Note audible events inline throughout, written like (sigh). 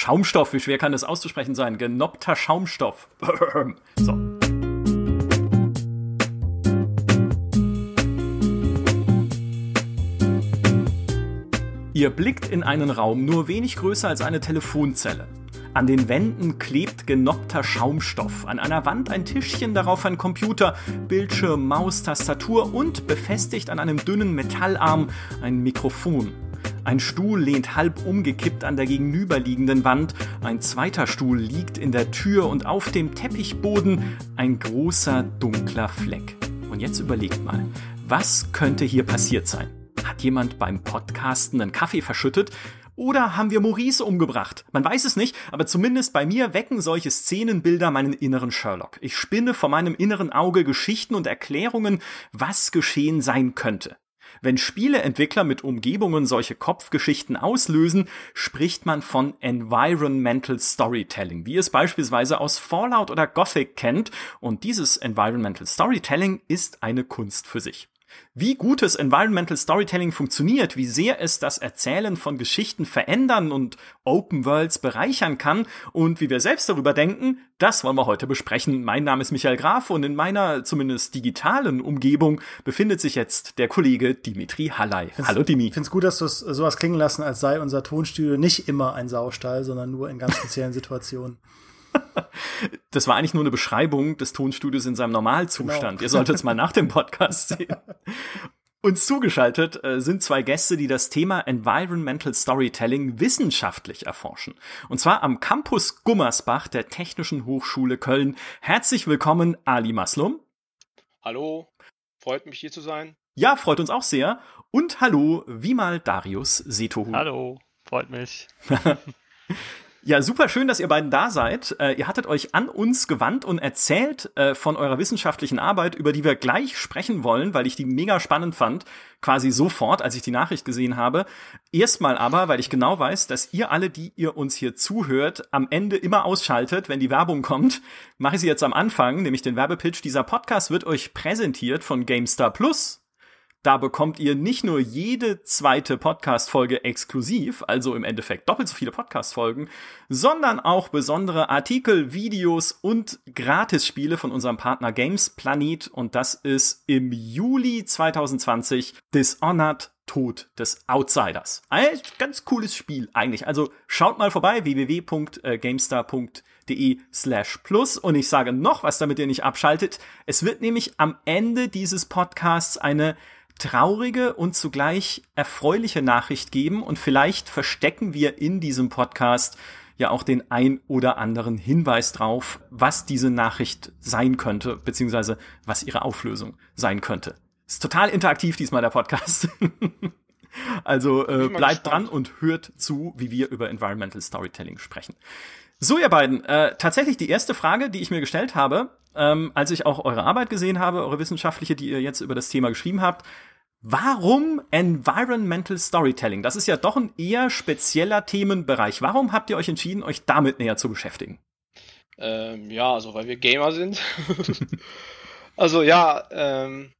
Schaumstoff, wie schwer kann das auszusprechen sein? Genoppter Schaumstoff. (laughs) so. Ihr blickt in einen Raum nur wenig größer als eine Telefonzelle. An den Wänden klebt genoppter Schaumstoff, an einer Wand ein Tischchen, darauf ein Computer, Bildschirm, Maus, Tastatur und befestigt an einem dünnen Metallarm ein Mikrofon. Ein Stuhl lehnt halb umgekippt an der gegenüberliegenden Wand, ein zweiter Stuhl liegt in der Tür und auf dem Teppichboden ein großer dunkler Fleck. Und jetzt überlegt mal, was könnte hier passiert sein? Hat jemand beim Podcasten einen Kaffee verschüttet? Oder haben wir Maurice umgebracht? Man weiß es nicht, aber zumindest bei mir wecken solche Szenenbilder meinen inneren Sherlock. Ich spinne vor meinem inneren Auge Geschichten und Erklärungen, was geschehen sein könnte. Wenn Spieleentwickler mit Umgebungen solche Kopfgeschichten auslösen, spricht man von Environmental Storytelling, wie es beispielsweise aus Fallout oder Gothic kennt, und dieses Environmental Storytelling ist eine Kunst für sich. Wie gutes Environmental Storytelling funktioniert, wie sehr es das Erzählen von Geschichten verändern und Open Worlds bereichern kann und wie wir selbst darüber denken, das wollen wir heute besprechen. Mein Name ist Michael Graf und in meiner zumindest digitalen Umgebung befindet sich jetzt der Kollege Dimitri Hallei. Hallo Dimi. Ich finde es gut, dass du es sowas klingen lassen, als sei unser Tonstudio nicht immer ein Saustall, sondern nur in ganz speziellen Situationen. (laughs) Das war eigentlich nur eine Beschreibung des Tonstudios in seinem Normalzustand. Genau. Ihr solltet es mal nach dem Podcast sehen. Uns zugeschaltet äh, sind zwei Gäste, die das Thema Environmental Storytelling wissenschaftlich erforschen. Und zwar am Campus Gummersbach der Technischen Hochschule Köln. Herzlich willkommen, Ali Maslum. Hallo, freut mich hier zu sein. Ja, freut uns auch sehr. Und hallo, Vimal Darius Setohu. Hallo, freut mich. (laughs) Ja, super schön, dass ihr beiden da seid. Äh, ihr hattet euch an uns gewandt und erzählt äh, von eurer wissenschaftlichen Arbeit, über die wir gleich sprechen wollen, weil ich die mega spannend fand, quasi sofort, als ich die Nachricht gesehen habe. Erstmal aber, weil ich genau weiß, dass ihr alle, die ihr uns hier zuhört, am Ende immer ausschaltet, wenn die Werbung kommt, mache ich sie jetzt am Anfang, nämlich den Werbepitch. Dieser Podcast wird euch präsentiert von GameStar Plus. Da bekommt ihr nicht nur jede zweite Podcast-Folge exklusiv, also im Endeffekt doppelt so viele Podcast-Folgen, sondern auch besondere Artikel, Videos und Gratisspiele von unserem Partner Games Planet. Und das ist im Juli 2020 Dishonored Tod des Outsiders. Ein ganz cooles Spiel eigentlich. Also schaut mal vorbei, www.gamestar.de slash plus. Und ich sage noch was, damit ihr nicht abschaltet. Es wird nämlich am Ende dieses Podcasts eine traurige und zugleich erfreuliche Nachricht geben und vielleicht verstecken wir in diesem Podcast ja auch den ein oder anderen Hinweis drauf, was diese Nachricht sein könnte, beziehungsweise was ihre Auflösung sein könnte. Ist total interaktiv diesmal der Podcast. (laughs) also äh, bleibt dran und hört zu, wie wir über Environmental Storytelling sprechen. So, ihr beiden, äh, tatsächlich die erste Frage, die ich mir gestellt habe, ähm, als ich auch eure Arbeit gesehen habe, eure wissenschaftliche, die ihr jetzt über das Thema geschrieben habt, Warum Environmental Storytelling? Das ist ja doch ein eher spezieller Themenbereich. Warum habt ihr euch entschieden, euch damit näher zu beschäftigen? Ähm, ja, also weil wir Gamer sind. (laughs) also ja, ähm,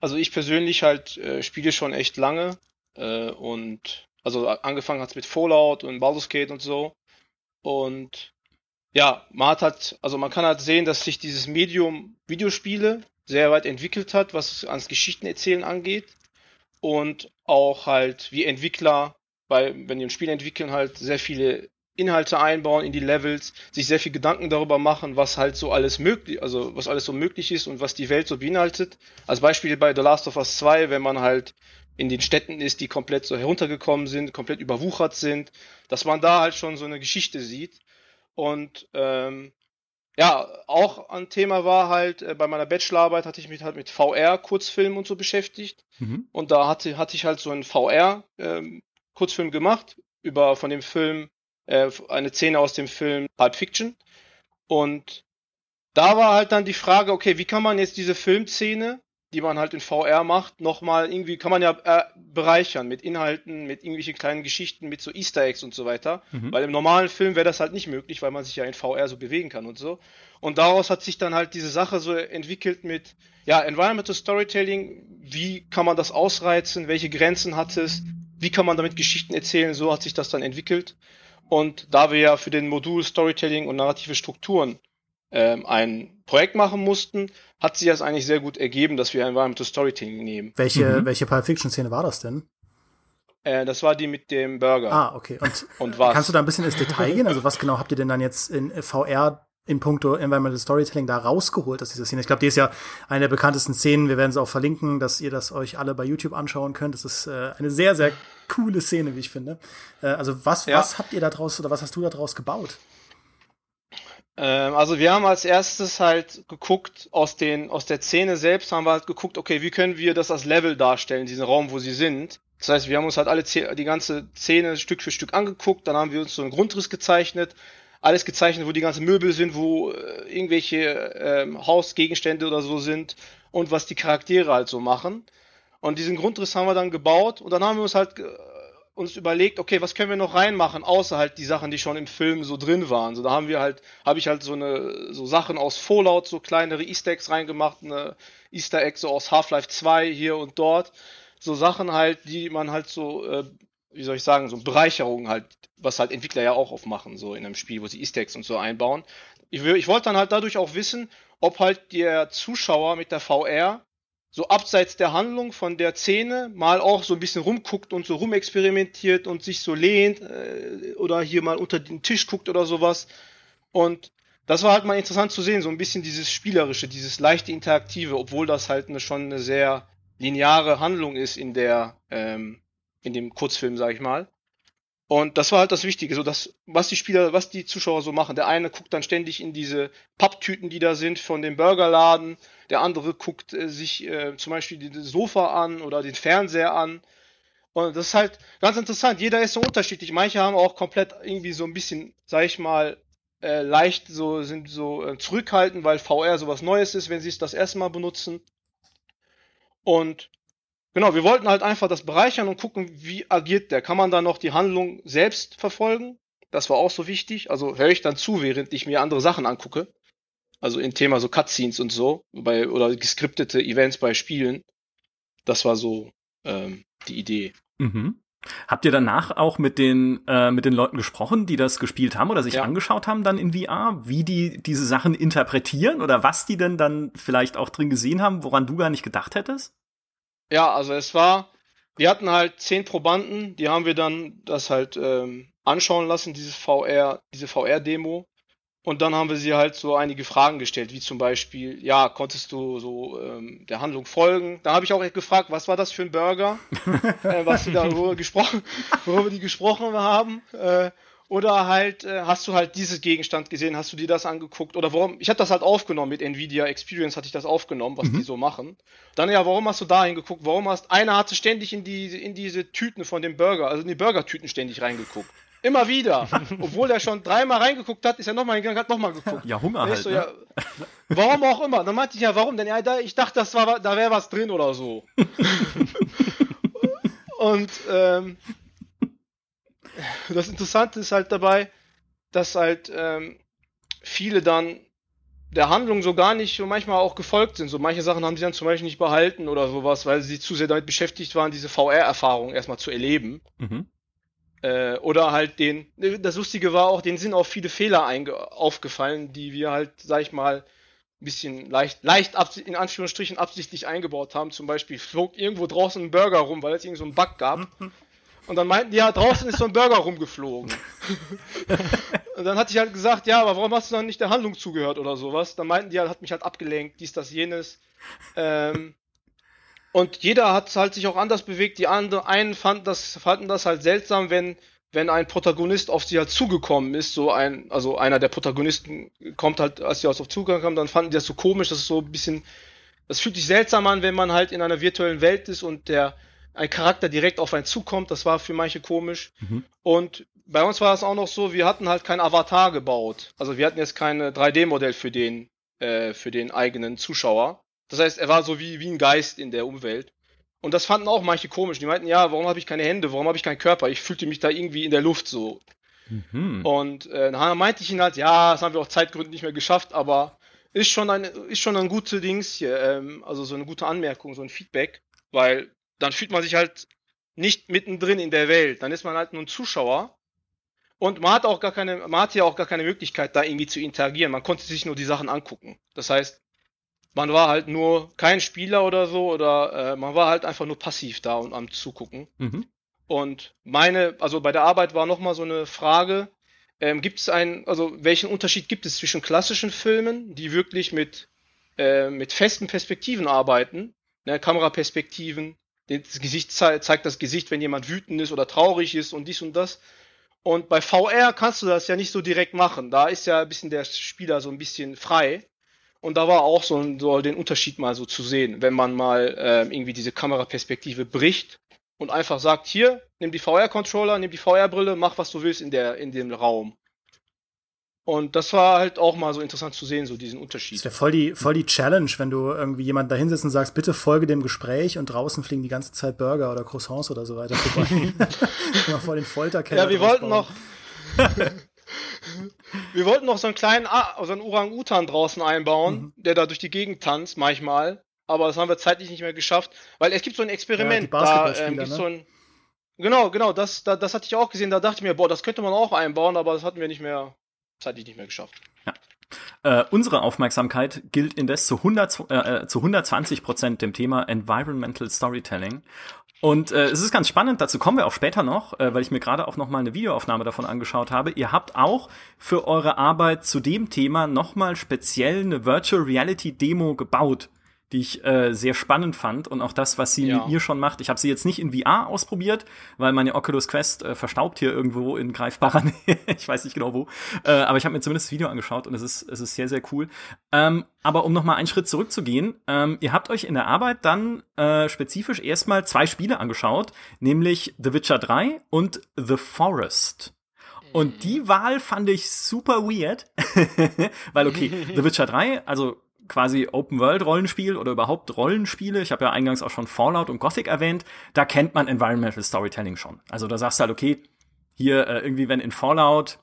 also ich persönlich halt äh, spiele schon echt lange äh, und also angefangen hat es mit Fallout und Baldur's Gate und so und ja, man hat halt, also man kann halt sehen, dass sich dieses Medium Videospiele sehr weit entwickelt hat, was ans Geschichtenerzählen angeht und auch halt wie Entwickler, bei, wenn die ein Spiel entwickeln, halt sehr viele Inhalte einbauen in die Levels, sich sehr viel Gedanken darüber machen, was halt so alles möglich, also was alles so möglich ist und was die Welt so beinhaltet. Als Beispiel bei The Last of Us 2, wenn man halt in den Städten ist, die komplett so heruntergekommen sind, komplett überwuchert sind, dass man da halt schon so eine Geschichte sieht. Und ähm, ja, auch ein Thema war halt, äh, bei meiner Bachelorarbeit hatte ich mich halt mit VR-Kurzfilmen und so beschäftigt. Mhm. Und da hatte, hatte ich halt so einen VR-Kurzfilm ähm, gemacht über von dem Film, äh, eine Szene aus dem Film Pulp Fiction. Und da war halt dann die Frage, okay, wie kann man jetzt diese Filmszene die man halt in VR macht, nochmal irgendwie, kann man ja äh, bereichern mit Inhalten, mit irgendwelchen kleinen Geschichten, mit so Easter Eggs und so weiter. Mhm. Weil im normalen Film wäre das halt nicht möglich, weil man sich ja in VR so bewegen kann und so. Und daraus hat sich dann halt diese Sache so entwickelt mit, ja, Environmental Storytelling, wie kann man das ausreizen, welche Grenzen hat es, wie kann man damit Geschichten erzählen, so hat sich das dann entwickelt. Und da wir ja für den Modul Storytelling und narrative Strukturen ähm, ein Projekt machen mussten, hat sich das eigentlich sehr gut ergeben, dass wir Environmental Storytelling nehmen. Welche, mhm. welche Pulp Fiction Szene war das denn? Äh, das war die mit dem Burger. Ah, okay. Und, (laughs) und was? kannst du da ein bisschen ins Detail gehen? Also was genau habt ihr denn dann jetzt in VR in puncto Environmental Storytelling da rausgeholt aus dieser Szene? Ich glaube, die ist ja eine der bekanntesten Szenen. Wir werden sie auch verlinken, dass ihr das euch alle bei YouTube anschauen könnt. Das ist äh, eine sehr, sehr coole Szene, wie ich finde. Äh, also was, ja. was habt ihr da draus oder was hast du da draus gebaut? Ähm, also wir haben als erstes halt geguckt, aus, den, aus der Szene selbst haben wir halt geguckt, okay, wie können wir das als Level darstellen, diesen Raum, wo sie sind. Das heißt, wir haben uns halt alle die ganze Szene Stück für Stück angeguckt, dann haben wir uns so einen Grundriss gezeichnet, alles gezeichnet, wo die ganzen Möbel sind, wo äh, irgendwelche ähm, Hausgegenstände oder so sind und was die Charaktere halt so machen. Und diesen Grundriss haben wir dann gebaut und dann haben wir uns halt uns überlegt, okay, was können wir noch reinmachen, außer halt die Sachen, die schon im Film so drin waren. So, da haben wir halt, habe ich halt so eine, so Sachen aus Fallout, so kleinere Easter Eggs reingemacht, eine Easter Egg so aus Half-Life 2 hier und dort. So Sachen halt, die man halt so, äh, wie soll ich sagen, so Bereicherungen halt, was halt Entwickler ja auch aufmachen, so in einem Spiel, wo sie Easter Eggs und so einbauen. Ich, ich wollte dann halt dadurch auch wissen, ob halt der Zuschauer mit der VR so abseits der Handlung von der Szene mal auch so ein bisschen rumguckt und so rumexperimentiert und sich so lehnt äh, oder hier mal unter den Tisch guckt oder sowas. Und das war halt mal interessant zu sehen, so ein bisschen dieses Spielerische, dieses leichte Interaktive, obwohl das halt eine, schon eine sehr lineare Handlung ist in der, ähm, in dem Kurzfilm, sag ich mal. Und das war halt das Wichtige, so dass, was die Spieler, was die Zuschauer so machen. Der eine guckt dann ständig in diese Papptüten, die da sind von dem Burgerladen. Der andere guckt äh, sich äh, zum Beispiel das Sofa an oder den Fernseher an. Und das ist halt ganz interessant. Jeder ist so unterschiedlich. Manche haben auch komplett irgendwie so ein bisschen, sag ich mal, äh, leicht so, sind so äh, zurückhaltend, weil VR sowas Neues ist, wenn sie es das erste Mal benutzen. Und Genau, wir wollten halt einfach das bereichern und gucken, wie agiert der. Kann man da noch die Handlung selbst verfolgen? Das war auch so wichtig. Also höre ich dann zu, während ich mir andere Sachen angucke. Also im Thema so Cutscenes und so, bei, oder geskriptete Events bei Spielen. Das war so ähm, die Idee. Mhm. Habt ihr danach auch mit den, äh, mit den Leuten gesprochen, die das gespielt haben oder sich ja. angeschaut haben dann in VR, wie die diese Sachen interpretieren oder was die denn dann vielleicht auch drin gesehen haben, woran du gar nicht gedacht hättest? Ja, also es war, wir hatten halt zehn Probanden, die haben wir dann das halt ähm, anschauen lassen, dieses VR, diese VR-Demo. Und dann haben wir sie halt so einige Fragen gestellt, wie zum Beispiel, ja, konntest du so ähm, der Handlung folgen? Da habe ich auch gefragt, was war das für ein Burger, (laughs) äh, was sie darüber gesprochen, worüber die gesprochen haben. Äh, oder halt, äh, hast du halt dieses Gegenstand gesehen, hast du dir das angeguckt? Oder warum? Ich habe das halt aufgenommen mit Nvidia Experience, hatte ich das aufgenommen, was mhm. die so machen. Dann ja, warum hast du da hingeguckt? Warum hast einer hatte ständig in die in diese Tüten von dem Burger, also in die Burgertüten ständig reingeguckt. Immer wieder. (laughs) Obwohl er schon dreimal reingeguckt hat, ist er nochmal hingegangen, hat nochmal geguckt. Ja, Hunger halt. So, ne? ja, (laughs) warum auch immer. Dann meinte ich ja, warum? Denn ja, da, ich dachte, das war, da wäre was drin oder so. (laughs) Und ähm, das Interessante ist halt dabei, dass halt ähm, viele dann der Handlung so gar nicht so manchmal auch gefolgt sind. So manche Sachen haben sie dann zum Beispiel nicht behalten oder sowas, weil sie zu sehr damit beschäftigt waren, diese VR-Erfahrung erstmal zu erleben. Mhm. Äh, oder halt den, das Lustige war auch, denen sind auch viele Fehler aufgefallen, die wir halt, sag ich mal, ein bisschen leicht, leicht in Anführungsstrichen absichtlich eingebaut haben. Zum Beispiel flog irgendwo draußen ein Burger rum, weil es irgend so einen Bug gab. Und dann meinten die, ja, draußen ist so ein Burger rumgeflogen. (laughs) und dann hatte ich halt gesagt, ja, aber warum hast du dann nicht der Handlung zugehört oder sowas? Dann meinten die halt, hat mich halt abgelenkt, dies, das, jenes. Ähm, und jeder hat halt sich auch anders bewegt. Die anderen, einen fanden das, fanden das halt seltsam, wenn, wenn ein Protagonist auf sie halt zugekommen ist, so ein, also einer der Protagonisten kommt halt, als sie auf zugekommen haben, dann fanden die das so komisch, das ist so ein bisschen, das fühlt sich seltsam an, wenn man halt in einer virtuellen Welt ist und der, ein Charakter direkt auf einen zukommt. Das war für manche komisch. Mhm. Und bei uns war es auch noch so, wir hatten halt kein Avatar gebaut. Also wir hatten jetzt kein 3D-Modell für den, äh, für den eigenen Zuschauer. Das heißt, er war so wie, wie ein Geist in der Umwelt. Und das fanden auch manche komisch. Die meinten, ja, warum habe ich keine Hände? Warum habe ich keinen Körper? Ich fühlte mich da irgendwie in der Luft so. Mhm. Und äh, dann meinte ich ihn halt, ja, das haben wir auch Zeitgründen nicht mehr geschafft, aber ist schon ein, ist schon ein gutes Dings hier, ähm, also so eine gute Anmerkung, so ein Feedback, weil dann fühlt man sich halt nicht mittendrin in der Welt. Dann ist man halt nur ein Zuschauer. Und man hat auch gar keine, man hatte ja auch gar keine Möglichkeit, da irgendwie zu interagieren. Man konnte sich nur die Sachen angucken. Das heißt, man war halt nur kein Spieler oder so, oder äh, man war halt einfach nur passiv da und am Zugucken. Mhm. Und meine, also bei der Arbeit war nochmal so eine Frage, ähm, gibt es einen, also welchen Unterschied gibt es zwischen klassischen Filmen, die wirklich mit, äh, mit festen Perspektiven arbeiten, ne, Kameraperspektiven, das Gesicht ze zeigt das Gesicht, wenn jemand wütend ist oder traurig ist und dies und das. Und bei VR kannst du das ja nicht so direkt machen. Da ist ja ein bisschen der Spieler so ein bisschen frei. Und da war auch so, so den Unterschied mal so zu sehen, wenn man mal äh, irgendwie diese Kameraperspektive bricht und einfach sagt, hier, nimm die VR-Controller, nimm die VR-Brille, mach was du willst in, der, in dem Raum. Und das war halt auch mal so interessant zu sehen, so diesen Unterschied. Das wäre voll die, voll die Challenge, wenn du irgendwie jemanden da hinsetzt und sagst, bitte folge dem Gespräch und draußen fliegen die ganze Zeit Burger oder Croissants oder so weiter vorbei. (laughs) (laughs) mal vor den Folterkeller. Ja, wir wollten noch. (laughs) wir wollten noch so einen kleinen, so einen Orang-Utan draußen einbauen, mhm. der da durch die Gegend tanzt manchmal aber das haben wir zeitlich nicht mehr geschafft, weil es gibt so ein Experiment, ja, da ähm, ne? so ein Genau, genau, das, das, das hatte ich auch gesehen, da dachte ich mir, boah, das könnte man auch einbauen, aber das hatten wir nicht mehr, zeitlich nicht mehr geschafft. Ja. Äh, unsere Aufmerksamkeit gilt indes zu, 100, äh, zu 120 Prozent dem Thema Environmental Storytelling. Und äh, es ist ganz spannend, dazu kommen wir auch später noch, äh, weil ich mir gerade auch noch mal eine Videoaufnahme davon angeschaut habe. Ihr habt auch für eure Arbeit zu dem Thema noch mal speziell eine Virtual Reality Demo gebaut die ich äh, sehr spannend fand und auch das, was sie ja. mit mir schon macht. Ich habe sie jetzt nicht in VR ausprobiert, weil meine Oculus Quest äh, verstaubt hier irgendwo in greifbarer (laughs) Nähe. ich weiß nicht genau wo, äh, aber ich habe mir zumindest das Video angeschaut und es ist es ist sehr sehr cool. Ähm, aber um noch mal einen Schritt zurückzugehen, ähm, ihr habt euch in der Arbeit dann äh, spezifisch erstmal zwei Spiele angeschaut, nämlich The Witcher 3 und The Forest. Und die Wahl fand ich super weird, (laughs) weil okay, The Witcher 3, also quasi Open-World-Rollenspiel oder überhaupt Rollenspiele, ich habe ja eingangs auch schon Fallout und Gothic erwähnt, da kennt man Environmental Storytelling schon. Also da sagst du halt, okay, hier äh, irgendwie, wenn in Fallout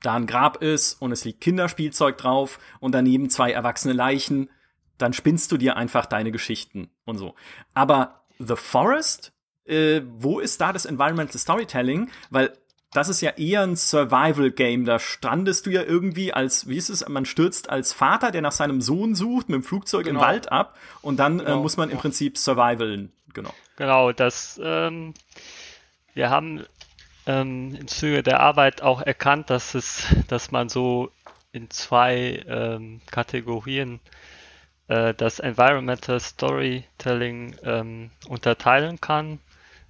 da ein Grab ist und es liegt Kinderspielzeug drauf und daneben zwei erwachsene Leichen, dann spinnst du dir einfach deine Geschichten und so. Aber The Forest, äh, wo ist da das Environmental Storytelling? Weil das ist ja eher ein Survival-Game. Da strandest du ja irgendwie als, wie ist es, man stürzt als Vater, der nach seinem Sohn sucht, mit dem Flugzeug genau. im Wald ab und dann äh, genau. äh, muss man im Prinzip survivalen. Genau. Genau, das, ähm, wir haben ähm, im Zuge der Arbeit auch erkannt, dass es, dass man so in zwei ähm, Kategorien äh, das Environmental Storytelling ähm, unterteilen kann.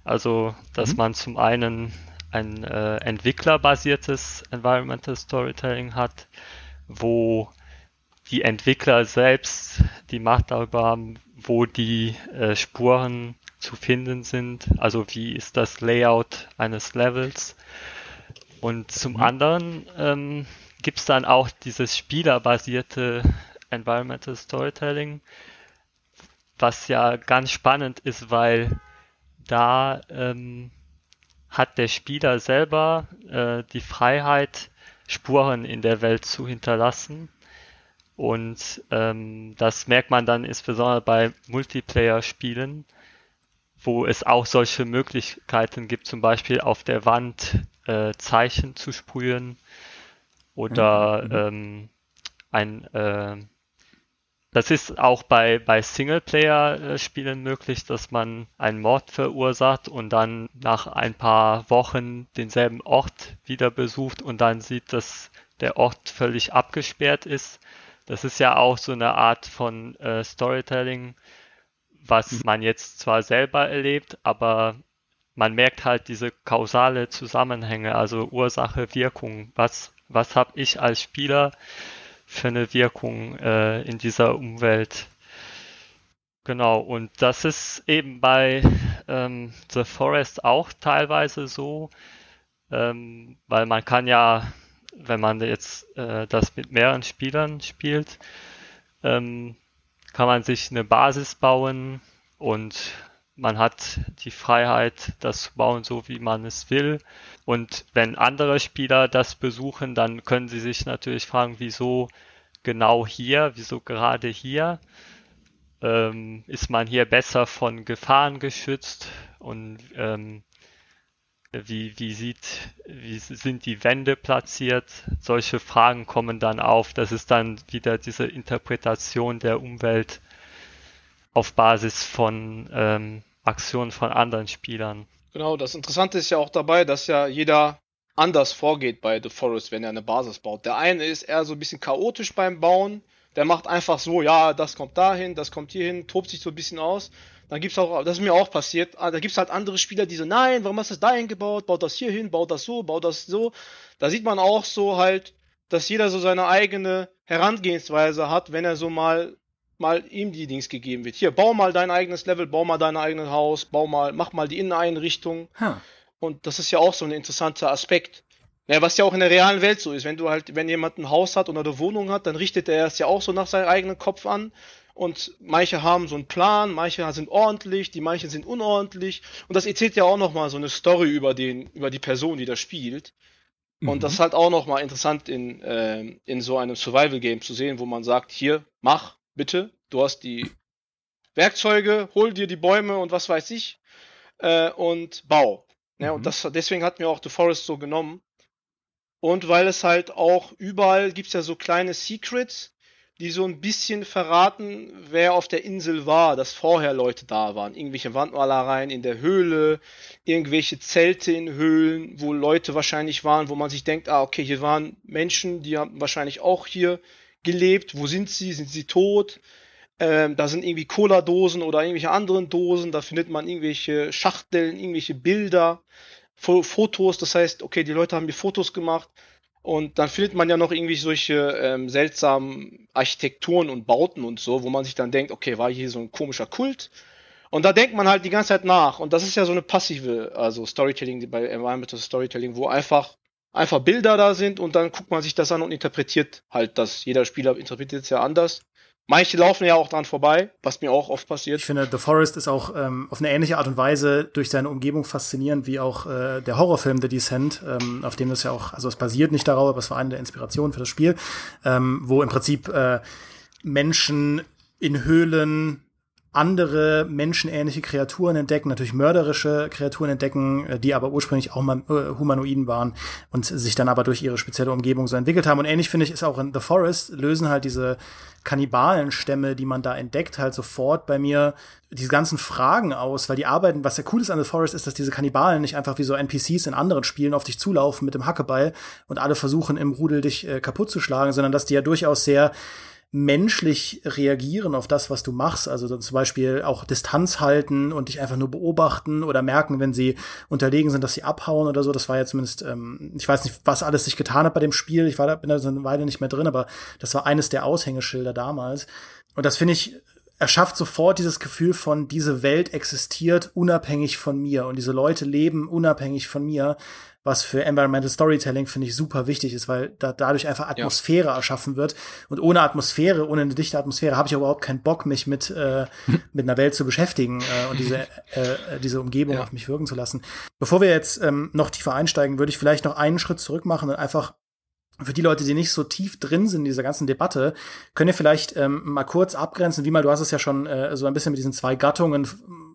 Also, dass mhm. man zum einen ein äh, entwicklerbasiertes Environmental Storytelling hat, wo die Entwickler selbst die Macht darüber haben, wo die äh, Spuren zu finden sind, also wie ist das Layout eines Levels. Und zum mhm. anderen ähm, gibt es dann auch dieses spielerbasierte Environmental Storytelling, was ja ganz spannend ist, weil da ähm, hat der Spieler selber äh, die Freiheit, Spuren in der Welt zu hinterlassen. Und ähm, das merkt man dann insbesondere bei Multiplayer-Spielen, wo es auch solche Möglichkeiten gibt, zum Beispiel auf der Wand äh, Zeichen zu sprühen oder mhm. ähm, ein äh, das ist auch bei, bei Singleplayer-Spielen möglich, dass man einen Mord verursacht und dann nach ein paar Wochen denselben Ort wieder besucht und dann sieht, dass der Ort völlig abgesperrt ist. Das ist ja auch so eine Art von äh, Storytelling, was mhm. man jetzt zwar selber erlebt, aber man merkt halt diese kausale Zusammenhänge, also Ursache, Wirkung. Was, was habe ich als Spieler für eine Wirkung äh, in dieser Umwelt. Genau, und das ist eben bei ähm, The Forest auch teilweise so, ähm, weil man kann ja, wenn man jetzt äh, das mit mehreren Spielern spielt, ähm, kann man sich eine Basis bauen und man hat die Freiheit, das zu bauen, so wie man es will. Und wenn andere Spieler das besuchen, dann können sie sich natürlich fragen, wieso genau hier, wieso gerade hier? Ähm, ist man hier besser von Gefahren geschützt und ähm, wie, wie sieht, wie sind die Wände platziert? Solche Fragen kommen dann auf. Das ist dann wieder diese Interpretation der Umwelt auf Basis von ähm, Aktionen von anderen Spielern. Genau, das Interessante ist ja auch dabei, dass ja jeder anders vorgeht bei The Forest, wenn er eine Basis baut. Der eine ist eher so ein bisschen chaotisch beim Bauen. Der macht einfach so, ja, das kommt dahin, das kommt hierhin, tobt sich so ein bisschen aus. Dann gibt's auch, das ist mir auch passiert, ah, da gibt's halt andere Spieler, die so, nein, warum hast du das dahin gebaut? Baut das hier hin, baut das so, baut das so. Da sieht man auch so halt, dass jeder so seine eigene Herangehensweise hat, wenn er so mal mal ihm die Dings gegeben wird. Hier, bau mal dein eigenes Level, bau mal dein eigenes Haus, bau mal, mach mal die Inneneinrichtung. Huh. Und das ist ja auch so ein interessanter Aspekt. Ja, was ja auch in der realen Welt so ist. Wenn du halt, wenn jemand ein Haus hat oder eine Wohnung hat, dann richtet er es ja auch so nach seinem eigenen Kopf an. Und manche haben so einen Plan, manche sind ordentlich, die manchen sind unordentlich. Und das erzählt ja auch nochmal so eine Story über den, über die Person, die da spielt. Und mhm. das ist halt auch nochmal interessant in, äh, in so einem Survival-Game zu sehen, wo man sagt, hier, mach, bitte, du hast die Werkzeuge, hol dir die Bäume und was weiß ich äh, und bau. Ja, mhm. Und das, deswegen hat mir auch The Forest so genommen. Und weil es halt auch überall gibt es ja so kleine Secrets, die so ein bisschen verraten, wer auf der Insel war, dass vorher Leute da waren. Irgendwelche Wandmalereien in der Höhle, irgendwelche Zelte in Höhlen, wo Leute wahrscheinlich waren, wo man sich denkt, ah, okay, hier waren Menschen, die haben wahrscheinlich auch hier gelebt. Wo sind sie? Sind sie tot? Ähm, da sind irgendwie Cola-Dosen oder irgendwelche anderen Dosen. Da findet man irgendwelche Schachteln, irgendwelche Bilder, Fotos. Das heißt, okay, die Leute haben mir Fotos gemacht. Und dann findet man ja noch irgendwie solche ähm, seltsamen Architekturen und Bauten und so, wo man sich dann denkt, okay, war hier so ein komischer Kult? Und da denkt man halt die ganze Zeit nach. Und das ist ja so eine passive, also Storytelling bei Environmental Storytelling, wo einfach einfach Bilder da sind und dann guckt man sich das an und interpretiert halt das. Jeder Spieler interpretiert es ja anders. Manche laufen ja auch dran vorbei, was mir auch oft passiert. Ich finde, The Forest ist auch ähm, auf eine ähnliche Art und Weise durch seine Umgebung faszinierend wie auch äh, der Horrorfilm The Descent, ähm, auf dem das ja auch, also es basiert nicht darauf, aber es war eine der Inspirationen für das Spiel, ähm, wo im Prinzip äh, Menschen in Höhlen andere menschenähnliche Kreaturen entdecken, natürlich mörderische Kreaturen entdecken, äh, die aber ursprünglich auch äh, Humanoiden waren und sich dann aber durch ihre spezielle Umgebung so entwickelt haben. Und ähnlich finde ich ist auch in The Forest lösen halt diese Kannibalenstämme, die man da entdeckt, halt sofort bei mir diese ganzen Fragen aus, weil die arbeiten, was ja cool ist an The Forest, ist, dass diese Kannibalen nicht einfach wie so NPCs in anderen Spielen auf dich zulaufen mit dem Hackebeil und alle versuchen im Rudel dich äh, kaputt zu schlagen, sondern dass die ja durchaus sehr menschlich reagieren auf das, was du machst. Also zum Beispiel auch Distanz halten und dich einfach nur beobachten oder merken, wenn sie unterlegen sind, dass sie abhauen oder so. Das war ja zumindest, ähm, ich weiß nicht, was alles sich getan hat bei dem Spiel. Ich war da, bin da so eine Weile nicht mehr drin, aber das war eines der Aushängeschilder damals. Und das finde ich, erschafft sofort dieses Gefühl von, diese Welt existiert unabhängig von mir und diese Leute leben unabhängig von mir was für Environmental Storytelling finde ich super wichtig ist, weil da dadurch einfach Atmosphäre ja. erschaffen wird. Und ohne Atmosphäre, ohne eine dichte Atmosphäre, habe ich überhaupt keinen Bock, mich mit, äh, (laughs) mit einer Welt zu beschäftigen äh, und diese, äh, diese Umgebung ja. auf mich wirken zu lassen. Bevor wir jetzt ähm, noch tiefer einsteigen, würde ich vielleicht noch einen Schritt zurück machen und einfach für die Leute, die nicht so tief drin sind in dieser ganzen Debatte, könnt ihr vielleicht ähm, mal kurz abgrenzen, wie mal, du hast es ja schon äh, so ein bisschen mit diesen zwei Gattungen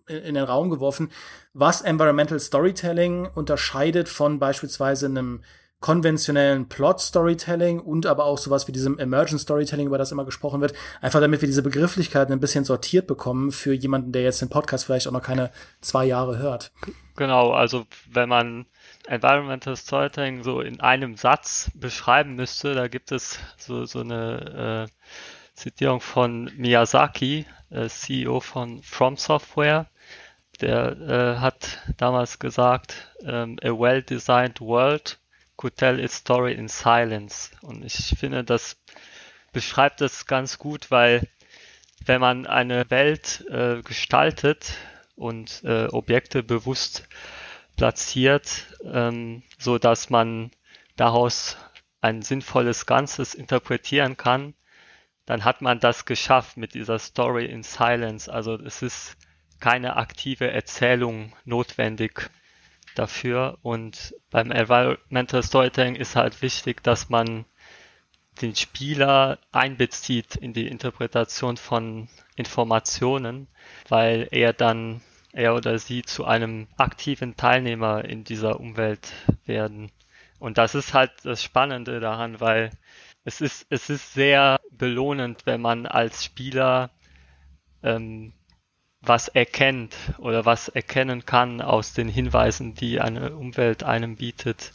in, in den Raum geworfen, was Environmental Storytelling unterscheidet von beispielsweise einem konventionellen Plot-Storytelling und aber auch sowas wie diesem Emergent Storytelling, über das immer gesprochen wird, einfach damit wir diese Begrifflichkeiten ein bisschen sortiert bekommen für jemanden, der jetzt den Podcast vielleicht auch noch keine zwei Jahre hört. Genau, also wenn man Environmental Storytelling so in einem Satz beschreiben müsste, da gibt es so, so eine äh, Zitierung von Miyazaki, äh, CEO von From Software. Der äh, hat damals gesagt, ähm, a well-designed world could tell its story in silence. Und ich finde, das beschreibt das ganz gut, weil wenn man eine Welt äh, gestaltet und äh, Objekte bewusst platziert, ähm, so dass man daraus ein sinnvolles Ganzes interpretieren kann, dann hat man das geschafft mit dieser Story in Silence. Also es ist keine aktive Erzählung notwendig dafür. Und beim Environmental Storytelling ist halt wichtig, dass man den Spieler einbezieht in die Interpretation von Informationen, weil er dann er oder sie zu einem aktiven Teilnehmer in dieser Umwelt werden. Und das ist halt das Spannende daran, weil es ist, es ist sehr belohnend, wenn man als Spieler ähm, was erkennt oder was erkennen kann aus den Hinweisen, die eine Umwelt einem bietet.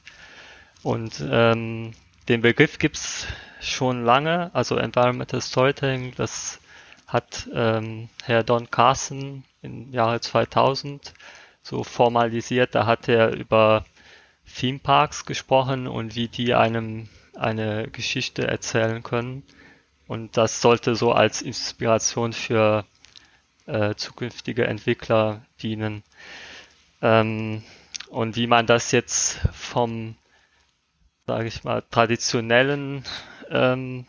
Und ähm, den Begriff gibt's schon lange, also Environmental Storytelling, das hat ähm, Herr Don Carson im Jahre 2000 so formalisiert. Da hat er über Theme Parks gesprochen und wie die einem eine Geschichte erzählen können. Und das sollte so als Inspiration für äh, zukünftige Entwickler dienen. Ähm, und wie man das jetzt vom, sage ich mal, traditionellen ähm,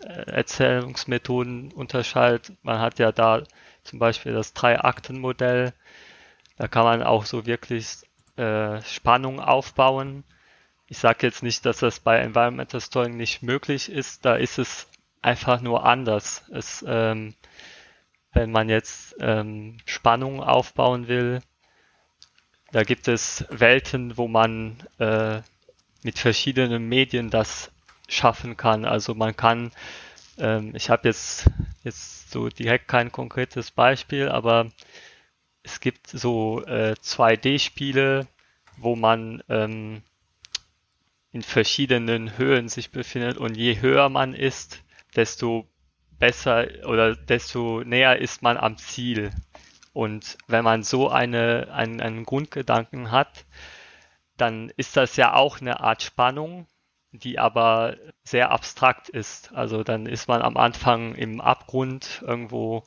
Erzählungsmethoden unterscheidet. Man hat ja da zum Beispiel das Drei-Akten-Modell. Da kann man auch so wirklich äh, Spannung aufbauen. Ich sage jetzt nicht, dass das bei Environmental Storing nicht möglich ist. Da ist es einfach nur anders. Es, ähm, wenn man jetzt ähm, Spannung aufbauen will, da gibt es Welten, wo man äh, mit verschiedenen Medien das schaffen kann. Also man kann, ähm, ich habe jetzt, jetzt so direkt kein konkretes Beispiel, aber es gibt so äh, 2D-Spiele, wo man ähm, in verschiedenen Höhen sich befindet und je höher man ist, desto besser oder desto näher ist man am Ziel. Und wenn man so eine, einen, einen Grundgedanken hat, dann ist das ja auch eine Art Spannung, die aber sehr abstrakt ist. Also dann ist man am Anfang im Abgrund irgendwo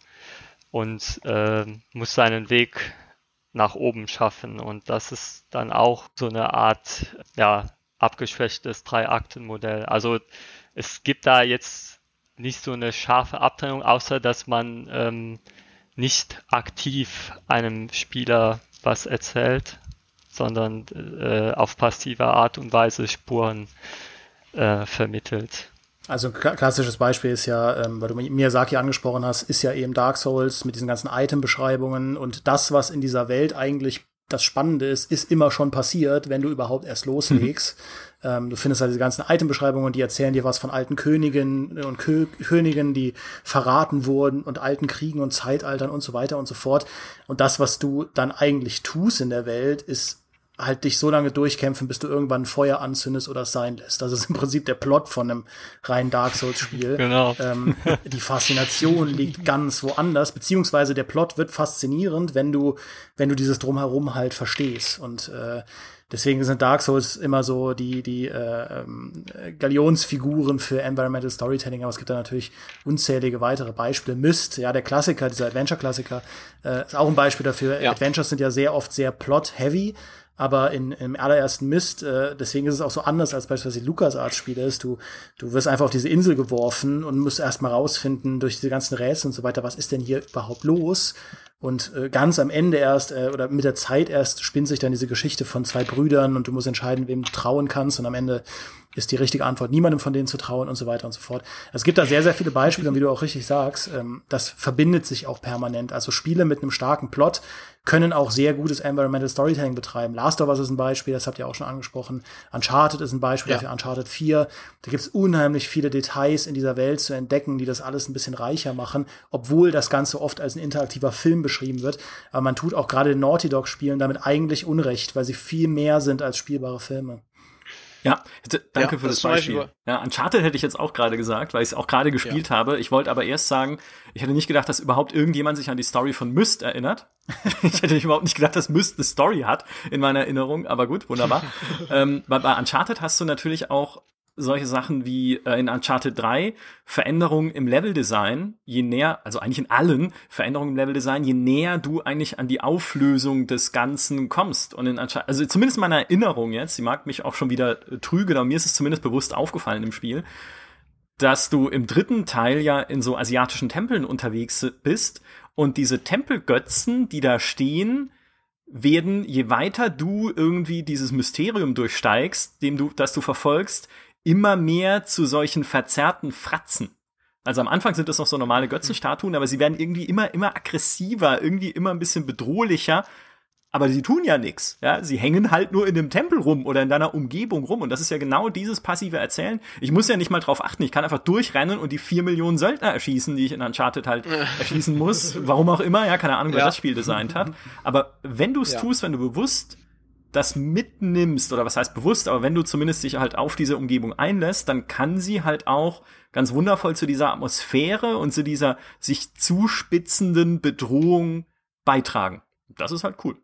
und äh, muss seinen Weg nach oben schaffen. Und das ist dann auch so eine Art, ja, abgeschwächtes Drei-Akten-Modell. Also es gibt da jetzt nicht so eine scharfe Abtrennung, außer dass man ähm, nicht aktiv einem Spieler was erzählt, sondern äh, auf passive Art und Weise Spuren äh, vermittelt. Also ein klassisches Beispiel ist ja, ähm, weil du Miyazaki angesprochen hast, ist ja eben Dark Souls mit diesen ganzen Item-Beschreibungen und das, was in dieser Welt eigentlich das Spannende ist, ist immer schon passiert, wenn du überhaupt erst loslegst. Mhm. Ähm, du findest halt diese ganzen Item-Beschreibungen, die erzählen dir was von alten Königen und Kö Königen, die verraten wurden und alten Kriegen und Zeitaltern und so weiter und so fort. Und das, was du dann eigentlich tust in der Welt, ist halt dich so lange durchkämpfen, bis du irgendwann Feuer anzündest oder es sein lässt. Das ist im Prinzip der Plot von einem reinen Dark Souls-Spiel. Genau. Ähm, die Faszination liegt ganz woanders, beziehungsweise der Plot wird faszinierend, wenn du, wenn du dieses Drumherum halt verstehst. Und äh, deswegen sind Dark Souls immer so die, die äh, ähm, Galionsfiguren für Environmental Storytelling, aber es gibt da natürlich unzählige weitere Beispiele. Myst, ja, der Klassiker, dieser Adventure-Klassiker, äh, ist auch ein Beispiel dafür. Ja. Adventures sind ja sehr oft sehr plot-heavy aber in, im allerersten Mist, äh, deswegen ist es auch so anders als beispielsweise LucasArts-Spiele ist, du, du wirst einfach auf diese Insel geworfen und musst erst mal rausfinden durch diese ganzen Rätsel und so weiter, was ist denn hier überhaupt los? Und äh, ganz am Ende erst äh, oder mit der Zeit erst spinnt sich dann diese Geschichte von zwei Brüdern und du musst entscheiden, wem du trauen kannst und am Ende ist die richtige Antwort, niemandem von denen zu trauen und so weiter und so fort. Es gibt da sehr, sehr viele Beispiele und wie du auch richtig sagst, ähm, das verbindet sich auch permanent. Also Spiele mit einem starken Plot können auch sehr gutes Environmental Storytelling betreiben. Last of Us ist ein Beispiel, das habt ihr auch schon angesprochen. Uncharted ist ein Beispiel ja. dafür, Uncharted 4. Da gibt es unheimlich viele Details in dieser Welt zu entdecken, die das alles ein bisschen reicher machen, obwohl das Ganze oft als ein interaktiver Film beschrieben wird. Aber man tut auch gerade den Naughty Dog Spielen damit eigentlich Unrecht, weil sie viel mehr sind als spielbare Filme. Ja, danke ja, für das, das Beispiel. Ja, Uncharted hätte ich jetzt auch gerade gesagt, weil ich es auch gerade gespielt ja. habe. Ich wollte aber erst sagen, ich hätte nicht gedacht, dass überhaupt irgendjemand sich an die Story von Myst erinnert. (laughs) ich hätte überhaupt nicht gedacht, dass Myst eine Story hat in meiner Erinnerung, aber gut, wunderbar. (laughs) ähm, bei, bei Uncharted hast du natürlich auch solche Sachen wie äh, in Uncharted 3 Veränderungen im Leveldesign, je näher, also eigentlich in allen Veränderungen im Leveldesign, je näher du eigentlich an die Auflösung des Ganzen kommst. Und in Uncharted, also zumindest in meiner Erinnerung jetzt, sie mag mich auch schon wieder äh, trügen, aber mir ist es zumindest bewusst aufgefallen im Spiel, dass du im dritten Teil ja in so asiatischen Tempeln unterwegs bist und diese Tempelgötzen, die da stehen, werden, je weiter du irgendwie dieses Mysterium durchsteigst, dem du, das du verfolgst, immer mehr zu solchen verzerrten Fratzen. Also am Anfang sind das noch so normale Götzenstatuen, aber sie werden irgendwie immer, immer aggressiver, irgendwie immer ein bisschen bedrohlicher. Aber sie tun ja nichts. Ja? Sie hängen halt nur in dem Tempel rum oder in deiner Umgebung rum. Und das ist ja genau dieses passive Erzählen. Ich muss ja nicht mal drauf achten. Ich kann einfach durchrennen und die vier Millionen Söldner erschießen, die ich in Uncharted halt erschießen muss. Warum auch immer. Ja, keine Ahnung, wer ja. das Spiel designt hat. Aber wenn du es ja. tust, wenn du bewusst das mitnimmst, oder was heißt bewusst, aber wenn du zumindest dich halt auf diese Umgebung einlässt, dann kann sie halt auch ganz wundervoll zu dieser Atmosphäre und zu dieser sich zuspitzenden Bedrohung beitragen. Das ist halt cool.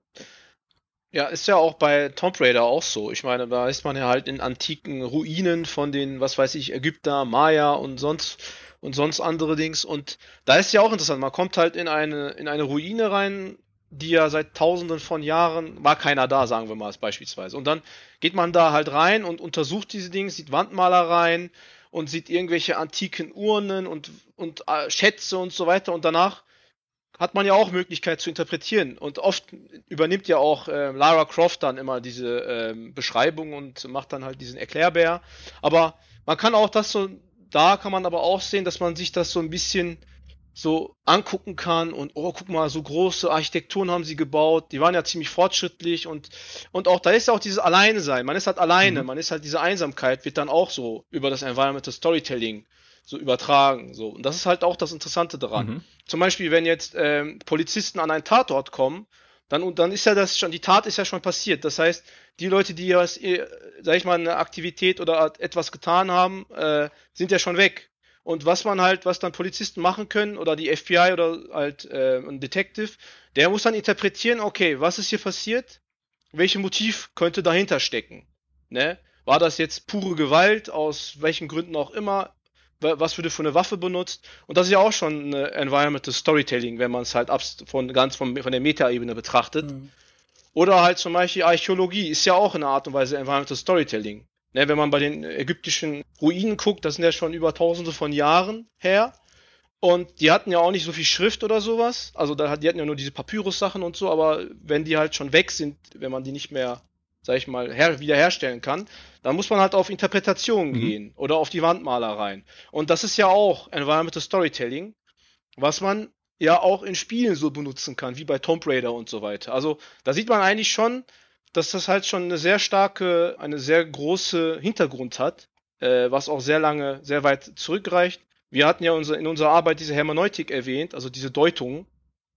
Ja, ist ja auch bei Tomb Raider auch so. Ich meine, da ist man ja halt in antiken Ruinen von den, was weiß ich, Ägypter, Maya und sonst und sonst andere Dings. Und da ist ja auch interessant. Man kommt halt in eine in eine Ruine rein, die ja seit Tausenden von Jahren war keiner da, sagen wir mal beispielsweise. Und dann geht man da halt rein und untersucht diese Dinge, sieht Wandmalereien und sieht irgendwelche antiken Urnen und und äh, Schätze und so weiter. Und danach hat man ja auch Möglichkeit zu interpretieren. Und oft übernimmt ja auch äh, Lara Croft dann immer diese ähm, Beschreibung und macht dann halt diesen Erklärbär. Aber man kann auch das so, da kann man aber auch sehen, dass man sich das so ein bisschen so angucken kann und oh, guck mal, so große Architekturen haben sie gebaut, die waren ja ziemlich fortschrittlich und und auch da ist ja auch dieses Alleine sein, man ist halt alleine, mhm. man ist halt diese Einsamkeit wird dann auch so über das Environmental Storytelling so übertragen. So. Und das ist halt auch das Interessante daran. Mhm. Zum Beispiel, wenn jetzt ähm, Polizisten an einen Tatort kommen, dann, und dann ist ja das schon, die Tat ist ja schon passiert. Das heißt, die Leute, die ja, äh, sag ich mal, eine Aktivität oder etwas getan haben, äh, sind ja schon weg. Und was man halt, was dann Polizisten machen können oder die FBI oder halt äh, ein Detective, der muss dann interpretieren, okay, was ist hier passiert? Welches Motiv könnte dahinter stecken? Ne? War das jetzt pure Gewalt, aus welchen Gründen auch immer? was würde für eine Waffe benutzt. Und das ist ja auch schon eine Environmental Storytelling, wenn man es halt von ganz von, von der Metaebene betrachtet. Mhm. Oder halt zum Beispiel Archäologie ist ja auch in einer Art und Weise Environmental Storytelling. Ne, wenn man bei den ägyptischen Ruinen guckt, das sind ja schon über tausende von Jahren her. Und die hatten ja auch nicht so viel Schrift oder sowas. Also da, die hatten ja nur diese Papyrus-Sachen und so, aber wenn die halt schon weg sind, wenn man die nicht mehr sag ich mal, her wiederherstellen kann, dann muss man halt auf Interpretationen mhm. gehen oder auf die Wandmalereien. Und das ist ja auch Environmental Storytelling, was man ja auch in Spielen so benutzen kann, wie bei Tomb Raider und so weiter. Also da sieht man eigentlich schon, dass das halt schon eine sehr starke, eine sehr große Hintergrund hat, äh, was auch sehr lange, sehr weit zurückreicht. Wir hatten ja unser, in unserer Arbeit diese Hermeneutik erwähnt, also diese Deutung,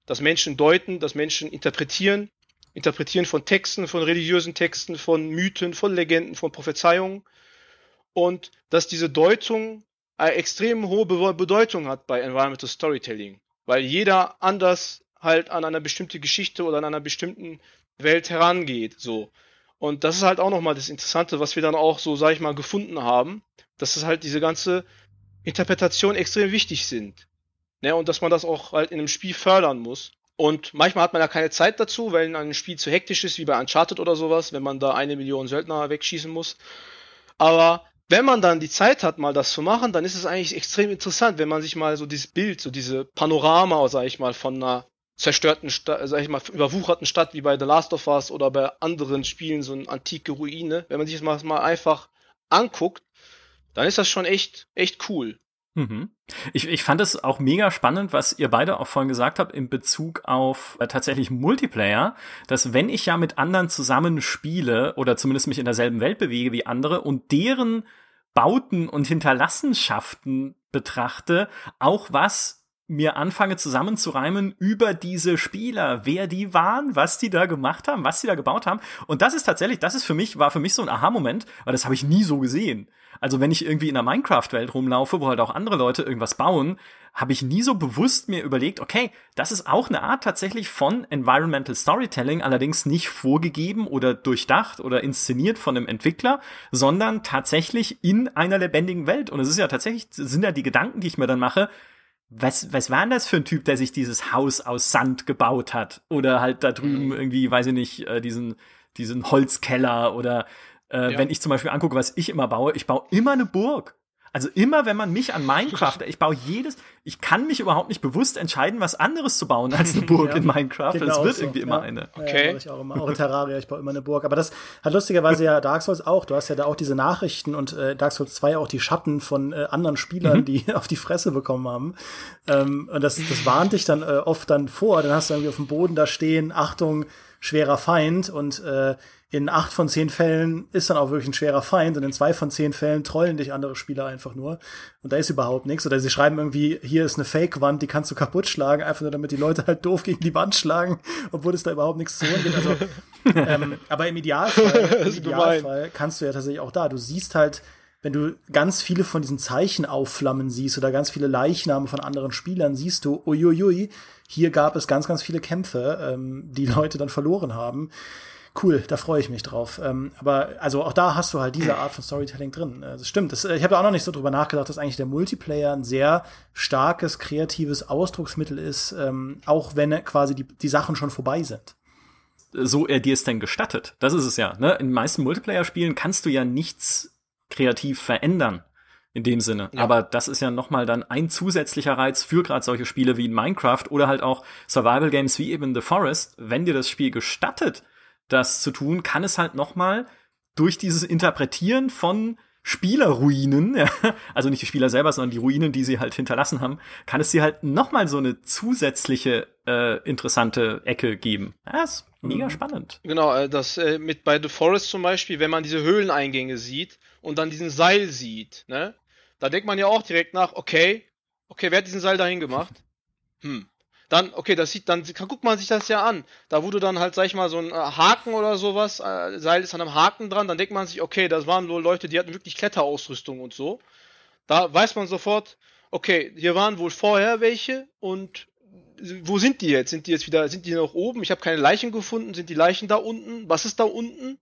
dass Menschen deuten, dass Menschen interpretieren Interpretieren von Texten, von religiösen Texten, von Mythen, von Legenden, von Prophezeiungen. Und dass diese Deutung eine extrem hohe Bedeutung hat bei Environmental Storytelling. Weil jeder anders halt an eine bestimmte Geschichte oder an einer bestimmten Welt herangeht, so. Und das ist halt auch nochmal das Interessante, was wir dann auch so, sag ich mal, gefunden haben, dass es halt diese ganze Interpretation extrem wichtig sind. Ne, und dass man das auch halt in einem Spiel fördern muss. Und manchmal hat man ja keine Zeit dazu, weil ein Spiel zu hektisch ist, wie bei Uncharted oder sowas, wenn man da eine Million Söldner wegschießen muss. Aber wenn man dann die Zeit hat, mal das zu machen, dann ist es eigentlich extrem interessant, wenn man sich mal so dieses Bild, so diese Panorama, sag ich mal, von einer zerstörten Stadt, sag ich mal, überwucherten Stadt wie bei The Last of Us oder bei anderen Spielen, so eine antike Ruine, wenn man sich das mal einfach anguckt, dann ist das schon echt, echt cool. Mhm. Ich, ich fand es auch mega spannend, was ihr beide auch vorhin gesagt habt in Bezug auf äh, tatsächlich Multiplayer, dass wenn ich ja mit anderen zusammen spiele oder zumindest mich in derselben Welt bewege wie andere und deren Bauten und Hinterlassenschaften betrachte, auch was mir anfange zusammenzureimen über diese Spieler, wer die waren, was die da gemacht haben, was sie da gebaut haben. Und das ist tatsächlich, das ist für mich, war für mich so ein Aha-Moment, weil das habe ich nie so gesehen. Also wenn ich irgendwie in einer Minecraft-Welt rumlaufe, wo halt auch andere Leute irgendwas bauen, habe ich nie so bewusst mir überlegt, okay, das ist auch eine Art tatsächlich von Environmental Storytelling, allerdings nicht vorgegeben oder durchdacht oder inszeniert von einem Entwickler, sondern tatsächlich in einer lebendigen Welt. Und es ist ja tatsächlich, sind ja die Gedanken, die ich mir dann mache, was, was war denn das für ein Typ, der sich dieses Haus aus Sand gebaut hat? Oder halt da drüben mhm. irgendwie, weiß ich nicht, äh, diesen, diesen Holzkeller oder äh, ja. wenn ich zum Beispiel angucke, was ich immer baue, ich baue immer eine Burg. Also immer, wenn man mich an Minecraft, ich baue jedes, ich kann mich überhaupt nicht bewusst entscheiden, was anderes zu bauen als eine (laughs) Burg ja, in Minecraft. Es wird so. irgendwie immer ja. eine. Okay. Ja, ich auch immer. Auch in Terraria, ich baue immer eine Burg. Aber das hat lustigerweise ja Dark Souls auch. Du hast ja da auch diese Nachrichten und äh, Dark Souls 2 auch die Schatten von äh, anderen Spielern, mhm. die (laughs) auf die Fresse bekommen haben. Ähm, und das, das warnt dich dann äh, oft dann vor. Dann hast du irgendwie auf dem Boden da stehen, Achtung, schwerer Feind und äh, in acht von zehn Fällen ist dann auch wirklich ein schwerer Feind und in zwei von zehn Fällen trollen dich andere Spieler einfach nur und da ist überhaupt nichts. Oder sie schreiben irgendwie, hier ist eine Fake-Wand, die kannst du kaputt schlagen, einfach nur damit die Leute halt (laughs) doof gegen die Wand schlagen, obwohl es da überhaupt nichts zu holen gibt. Also, (laughs) ähm, aber im Idealfall, im (laughs) Idealfall kannst du ja tatsächlich auch da, du siehst halt, wenn du ganz viele von diesen Zeichen aufflammen siehst oder ganz viele Leichname von anderen Spielern, siehst du, uiuiui, hier gab es ganz, ganz viele Kämpfe, ähm, die (laughs) Leute dann verloren haben cool, da freue ich mich drauf. Ähm, aber also auch da hast du halt diese Art von Storytelling drin. Äh, das stimmt. Das, äh, ich habe auch noch nicht so drüber nachgedacht, dass eigentlich der Multiplayer ein sehr starkes, kreatives Ausdrucksmittel ist, ähm, auch wenn quasi die, die Sachen schon vorbei sind. So er dir es denn gestattet. Das ist es ja. Ne? In den meisten Multiplayer-Spielen kannst du ja nichts kreativ verändern in dem Sinne. Ja. Aber das ist ja nochmal dann ein zusätzlicher Reiz für gerade solche Spiele wie in Minecraft oder halt auch Survival Games wie eben The Forest. Wenn dir das Spiel gestattet, das zu tun, kann es halt noch mal durch dieses Interpretieren von Spielerruinen, (laughs) ja, also nicht die Spieler selber, sondern die Ruinen, die sie halt hinterlassen haben, kann es sie halt noch mal so eine zusätzliche äh, interessante Ecke geben. Ja, ist mega mhm. spannend. Genau, äh, das äh, mit bei The Forest zum Beispiel, wenn man diese Höhleneingänge sieht und dann diesen Seil sieht, ne, da denkt man ja auch direkt nach, okay, okay, wer hat diesen Seil dahin gemacht? Hm, dann, okay, das sieht, dann guckt man sich das ja an. Da wurde dann halt, sag ich mal, so ein äh, Haken oder sowas, äh, Seil ist an einem Haken dran, dann denkt man sich, okay, das waren wohl Leute, die hatten wirklich Kletterausrüstung und so. Da weiß man sofort, okay, hier waren wohl vorher welche und wo sind die jetzt? Sind die jetzt wieder, sind die noch oben? Ich habe keine Leichen gefunden. Sind die Leichen da unten? Was ist da unten?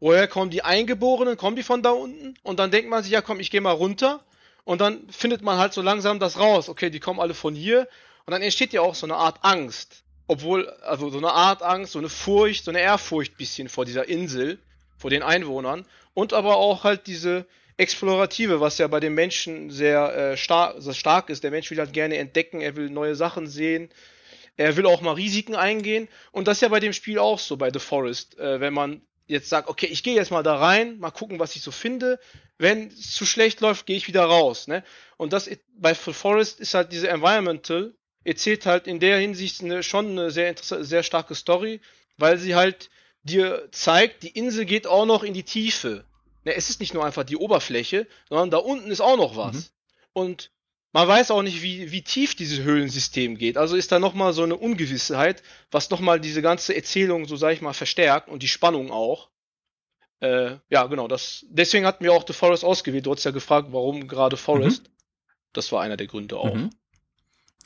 Woher kommen die Eingeborenen? Kommen die von da unten? Und dann denkt man sich, ja komm, ich gehe mal runter. Und dann findet man halt so langsam das raus. Okay, die kommen alle von hier. Und dann entsteht ja auch so eine Art Angst. Obwohl, also so eine Art Angst, so eine Furcht, so eine Ehrfurcht bisschen vor dieser Insel, vor den Einwohnern. Und aber auch halt diese Explorative, was ja bei den Menschen sehr, äh, star sehr stark ist. Der Mensch will halt gerne entdecken, er will neue Sachen sehen. Er will auch mal Risiken eingehen. Und das ist ja bei dem Spiel auch so, bei The Forest. Äh, wenn man jetzt sagt, okay, ich gehe jetzt mal da rein, mal gucken, was ich so finde. Wenn es zu schlecht läuft, gehe ich wieder raus. Ne? Und das bei The Forest ist halt diese Environmental erzählt halt in der Hinsicht eine, schon eine sehr, sehr starke Story, weil sie halt dir zeigt, die Insel geht auch noch in die Tiefe. Ne, es ist nicht nur einfach die Oberfläche, sondern da unten ist auch noch was. Mhm. Und man weiß auch nicht, wie, wie tief dieses Höhlensystem geht. Also ist da nochmal so eine Ungewissheit, was nochmal diese ganze Erzählung, so sag ich mal, verstärkt und die Spannung auch. Äh, ja, genau. Das, deswegen hatten wir auch The Forest ausgewählt. Du hast ja gefragt, warum gerade Forest. Mhm. Das war einer der Gründe auch. Mhm.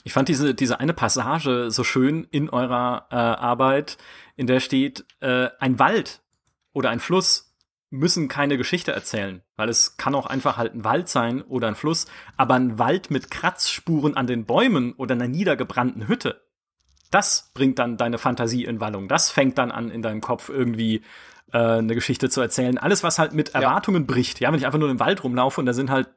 Ich fand diese, diese eine Passage so schön in eurer äh, Arbeit, in der steht, äh, ein Wald oder ein Fluss müssen keine Geschichte erzählen, weil es kann auch einfach halt ein Wald sein oder ein Fluss, aber ein Wald mit Kratzspuren an den Bäumen oder einer niedergebrannten Hütte, das bringt dann deine Fantasie in Wallung. Das fängt dann an, in deinem Kopf irgendwie äh, eine Geschichte zu erzählen. Alles, was halt mit Erwartungen ja. bricht. Ja, wenn ich einfach nur im Wald rumlaufe und da sind halt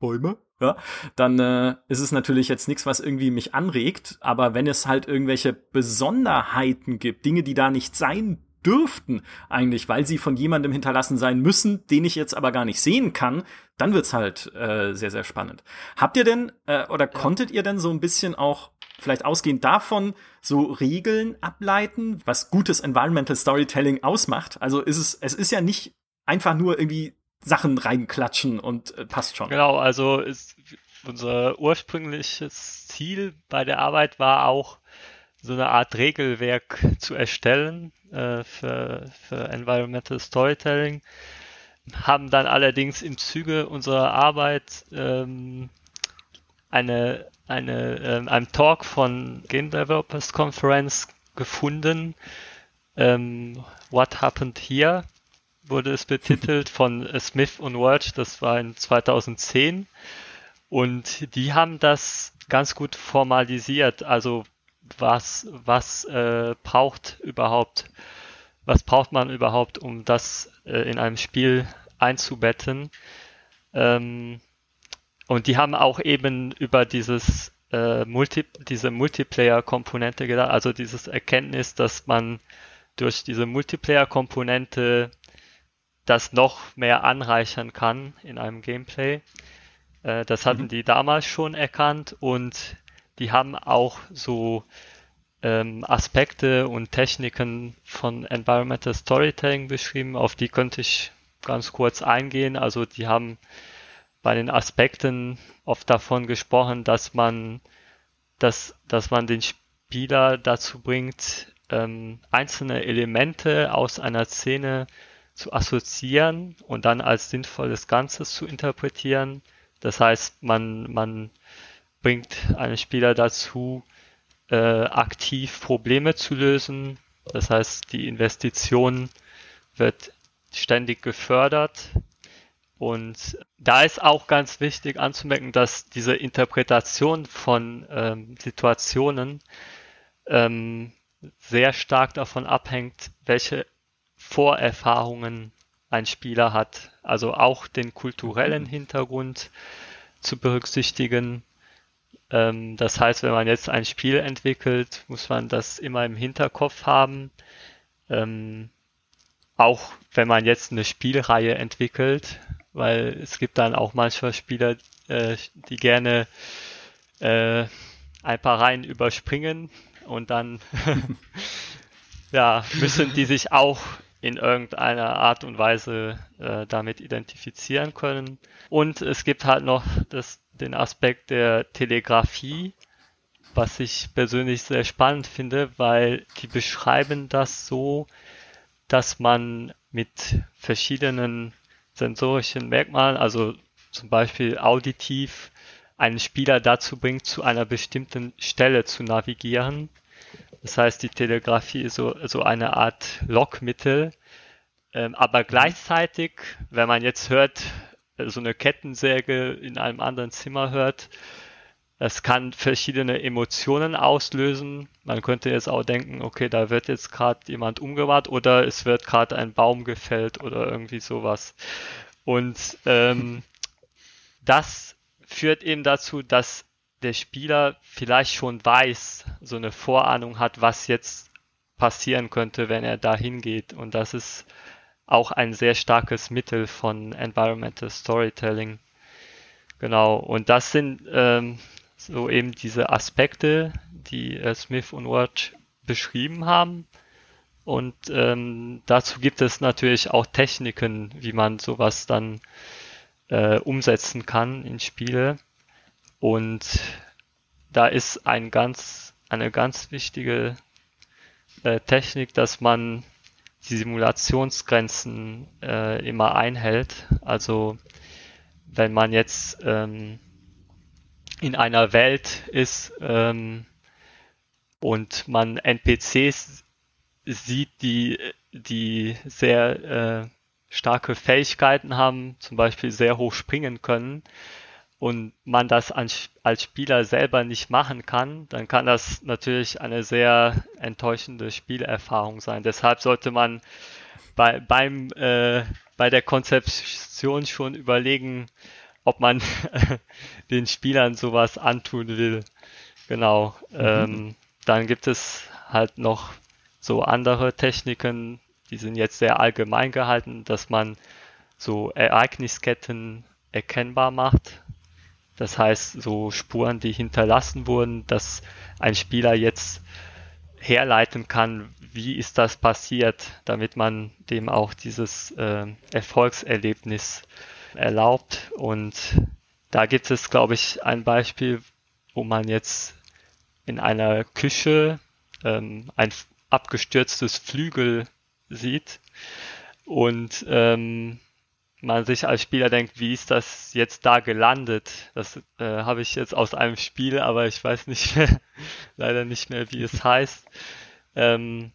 Bäume, ja, dann äh, ist es natürlich jetzt nichts, was irgendwie mich anregt. Aber wenn es halt irgendwelche Besonderheiten gibt, Dinge, die da nicht sein dürften eigentlich, weil sie von jemandem hinterlassen sein müssen, den ich jetzt aber gar nicht sehen kann, dann wird's halt äh, sehr, sehr spannend. Habt ihr denn äh, oder ja. konntet ihr denn so ein bisschen auch vielleicht ausgehend davon so Regeln ableiten, was gutes Environmental Storytelling ausmacht? Also ist es, es ist ja nicht einfach nur irgendwie Sachen reinklatschen und äh, passt schon. Genau, also ist, unser ursprüngliches Ziel bei der Arbeit war auch, so eine Art Regelwerk zu erstellen äh, für, für Environmental Storytelling. Haben dann allerdings im Zuge unserer Arbeit ähm, eine, eine, äh, einen Talk von Game Developers Conference gefunden. Ähm, What Happened Here? Wurde es betitelt von Smith und Word, das war in 2010. Und die haben das ganz gut formalisiert. Also was, was äh, braucht überhaupt, was braucht man überhaupt, um das äh, in einem Spiel einzubetten. Ähm, und die haben auch eben über dieses äh, Multi diese Multiplayer-Komponente gedacht, also dieses Erkenntnis, dass man durch diese Multiplayer-Komponente das noch mehr anreichern kann in einem Gameplay. Äh, das hatten mhm. die damals schon erkannt und die haben auch so ähm, Aspekte und Techniken von Environmental Storytelling beschrieben, auf die könnte ich ganz kurz eingehen. Also die haben bei den Aspekten oft davon gesprochen, dass man, dass, dass man den Spieler dazu bringt, ähm, einzelne Elemente aus einer Szene zu assoziieren und dann als sinnvolles Ganzes zu interpretieren. Das heißt, man, man bringt einen Spieler dazu, äh, aktiv Probleme zu lösen. Das heißt, die Investition wird ständig gefördert. Und da ist auch ganz wichtig anzumerken, dass diese Interpretation von ähm, Situationen ähm, sehr stark davon abhängt, welche Vorerfahrungen ein Spieler hat. Also auch den kulturellen Hintergrund zu berücksichtigen. Ähm, das heißt, wenn man jetzt ein Spiel entwickelt, muss man das immer im Hinterkopf haben. Ähm, auch wenn man jetzt eine Spielreihe entwickelt, weil es gibt dann auch manchmal Spieler, äh, die gerne äh, ein paar Reihen überspringen und dann (laughs) ja, müssen die sich auch in irgendeiner Art und Weise äh, damit identifizieren können. Und es gibt halt noch das, den Aspekt der Telegrafie, was ich persönlich sehr spannend finde, weil die beschreiben das so, dass man mit verschiedenen sensorischen Merkmalen, also zum Beispiel auditiv, einen Spieler dazu bringt, zu einer bestimmten Stelle zu navigieren. Das heißt, die Telegrafie ist so, so eine Art Lockmittel. Ähm, aber gleichzeitig, wenn man jetzt hört, so eine Kettensäge in einem anderen Zimmer hört, es kann verschiedene Emotionen auslösen. Man könnte jetzt auch denken, okay, da wird jetzt gerade jemand umgebracht oder es wird gerade ein Baum gefällt oder irgendwie sowas. Und ähm, (laughs) das führt eben dazu, dass der Spieler vielleicht schon weiß, so eine Vorahnung hat, was jetzt passieren könnte, wenn er da hingeht. Und das ist auch ein sehr starkes Mittel von Environmental Storytelling. Genau, und das sind ähm, so eben diese Aspekte, die äh, Smith und Ward beschrieben haben. Und ähm, dazu gibt es natürlich auch Techniken, wie man sowas dann äh, umsetzen kann in Spiele. Und da ist ein ganz, eine ganz wichtige äh, Technik, dass man die Simulationsgrenzen äh, immer einhält. Also wenn man jetzt ähm, in einer Welt ist ähm, und man NPCs sieht, die, die sehr äh, starke Fähigkeiten haben, zum Beispiel sehr hoch springen können, und man das als, Spieler selber nicht machen kann, dann kann das natürlich eine sehr enttäuschende Spielerfahrung sein. Deshalb sollte man bei, beim, äh, bei der Konzeption schon überlegen, ob man (laughs) den Spielern sowas antun will. Genau. Mhm. Ähm, dann gibt es halt noch so andere Techniken, die sind jetzt sehr allgemein gehalten, dass man so Ereignisketten erkennbar macht. Das heißt, so Spuren, die hinterlassen wurden, dass ein Spieler jetzt herleiten kann, wie ist das passiert, damit man dem auch dieses äh, Erfolgserlebnis erlaubt. Und da gibt es, glaube ich, ein Beispiel, wo man jetzt in einer Küche ähm, ein abgestürztes Flügel sieht und ähm, man sich als Spieler denkt, wie ist das jetzt da gelandet? Das äh, habe ich jetzt aus einem Spiel, aber ich weiß nicht (laughs) mehr, leider nicht mehr, wie es heißt. Ähm,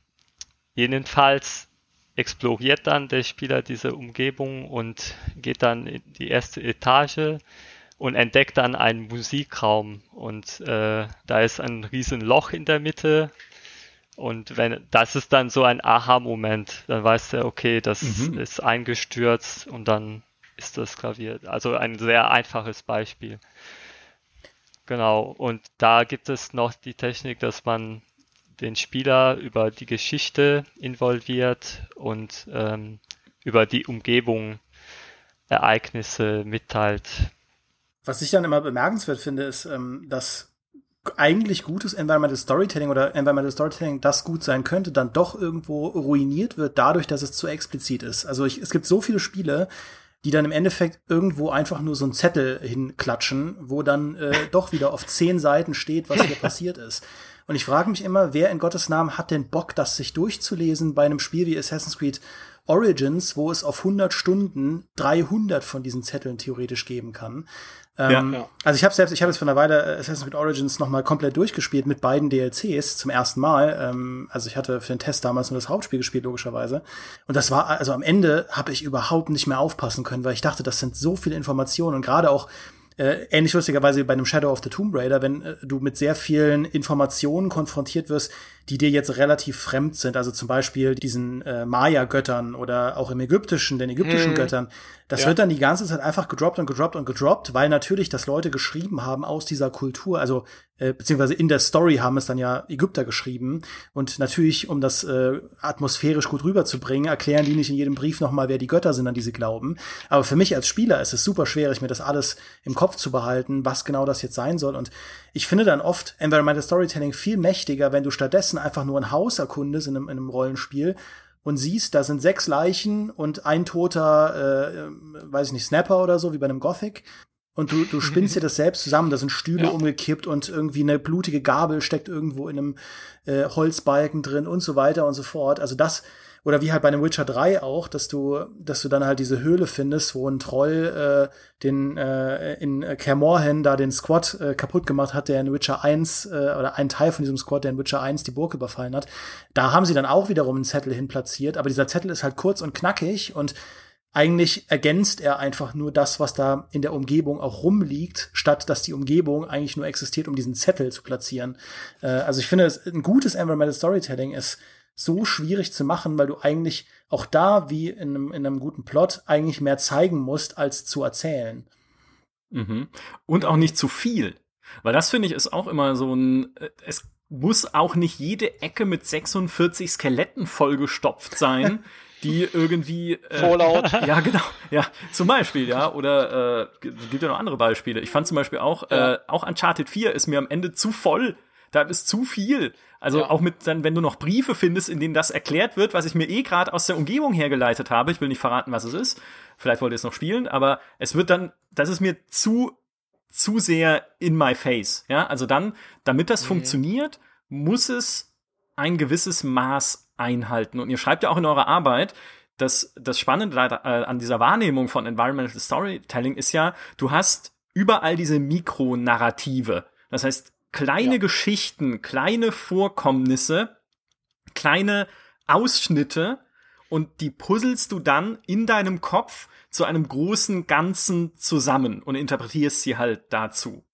jedenfalls exploriert dann der Spieler diese Umgebung und geht dann in die erste Etage und entdeckt dann einen Musikraum und äh, da ist ein riesen Loch in der Mitte und wenn das ist dann so ein Aha-Moment, dann weiß er, okay, das mhm. ist eingestürzt und dann ist das Klavier. Also ein sehr einfaches Beispiel. Genau, und da gibt es noch die Technik, dass man den Spieler über die Geschichte involviert und ähm, über die Umgebung Ereignisse mitteilt. Was ich dann immer bemerkenswert finde, ist, ähm, dass eigentlich gutes Environmental Storytelling oder Environmental Storytelling, das gut sein könnte, dann doch irgendwo ruiniert wird dadurch, dass es zu explizit ist. Also ich, es gibt so viele Spiele, die dann im Endeffekt irgendwo einfach nur so einen Zettel hinklatschen, wo dann äh, (laughs) doch wieder auf zehn Seiten steht, was hier passiert ist. Und ich frage mich immer, wer in Gottes Namen hat denn Bock, das sich durchzulesen bei einem Spiel wie Assassin's Creed Origins, wo es auf 100 Stunden 300 von diesen Zetteln theoretisch geben kann. Ähm, ja, ja. Also ich habe selbst, ich habe jetzt vor einer Weile Assassin's Creed Origins noch mal komplett durchgespielt mit beiden DLCs zum ersten Mal. Ähm, also ich hatte für den Test damals nur das Hauptspiel gespielt logischerweise. Und das war also am Ende habe ich überhaupt nicht mehr aufpassen können, weil ich dachte, das sind so viele Informationen und gerade auch äh, ähnlich lustigerweise wie bei einem Shadow of the Tomb Raider, wenn äh, du mit sehr vielen Informationen konfrontiert wirst, die dir jetzt relativ fremd sind. Also zum Beispiel diesen äh, Maya-Göttern oder auch im Ägyptischen, den ägyptischen hm. Göttern. Das ja. wird dann die ganze Zeit einfach gedroppt und gedroppt und gedroppt, weil natürlich das Leute geschrieben haben aus dieser Kultur, also äh, beziehungsweise in der Story haben es dann ja Ägypter geschrieben. Und natürlich, um das äh, atmosphärisch gut rüberzubringen, erklären die nicht in jedem Brief nochmal, wer die Götter sind, an die sie glauben. Aber für mich als Spieler ist es super schwierig, mir das alles im Kopf zu behalten, was genau das jetzt sein soll. Und ich finde dann oft Environmental Storytelling viel mächtiger, wenn du stattdessen einfach nur ein Haus erkundest in einem, in einem Rollenspiel und siehst, da sind sechs Leichen und ein toter, äh, weiß ich nicht, Snapper oder so, wie bei einem Gothic. Und du, du spinnst dir (laughs) das selbst zusammen, da sind Stühle ja. umgekippt und irgendwie eine blutige Gabel steckt irgendwo in einem äh, Holzbalken drin und so weiter und so fort. Also das, oder wie halt bei einem Witcher 3 auch, dass du, dass du dann halt diese Höhle findest, wo ein Troll äh, den äh, in Kermorhen da den Squad äh, kaputt gemacht hat, der in Witcher 1 äh, oder ein Teil von diesem Squad, der in Witcher 1 die Burg überfallen hat. Da haben sie dann auch wiederum einen Zettel hin platziert, aber dieser Zettel ist halt kurz und knackig und eigentlich ergänzt er einfach nur das, was da in der Umgebung auch rumliegt, statt dass die Umgebung eigentlich nur existiert, um diesen Zettel zu platzieren. Äh, also ich finde, ein gutes Environmental Storytelling ist so schwierig zu machen, weil du eigentlich auch da, wie in einem, in einem guten Plot, eigentlich mehr zeigen musst, als zu erzählen. Mhm. Und auch nicht zu viel. Weil das finde ich ist auch immer so ein, äh, es muss auch nicht jede Ecke mit 46 Skeletten vollgestopft sein, (laughs) die irgendwie äh, Fallout. (laughs) Ja, genau. Ja, zum Beispiel, ja. Oder äh, gibt ja noch andere Beispiele. Ich fand zum Beispiel auch, ja. äh, auch Uncharted 4 ist mir am Ende zu voll. Da ist zu viel. Also ja. auch mit dann, wenn du noch Briefe findest, in denen das erklärt wird, was ich mir eh gerade aus der Umgebung hergeleitet habe. Ich will nicht verraten, was es ist. Vielleicht wollt ihr es noch spielen, aber es wird dann, das ist mir zu zu sehr in my face. Ja, also dann, damit das mhm. funktioniert, muss es ein gewisses Maß einhalten. Und ihr schreibt ja auch in eurer Arbeit, dass das Spannende äh, an dieser Wahrnehmung von Environmental Storytelling ist ja, du hast überall diese Mikronarrative. Das heißt, kleine ja. Geschichten, kleine Vorkommnisse, kleine Ausschnitte und die puzzelst du dann in deinem Kopf zu einem großen Ganzen zusammen und interpretierst sie halt dazu.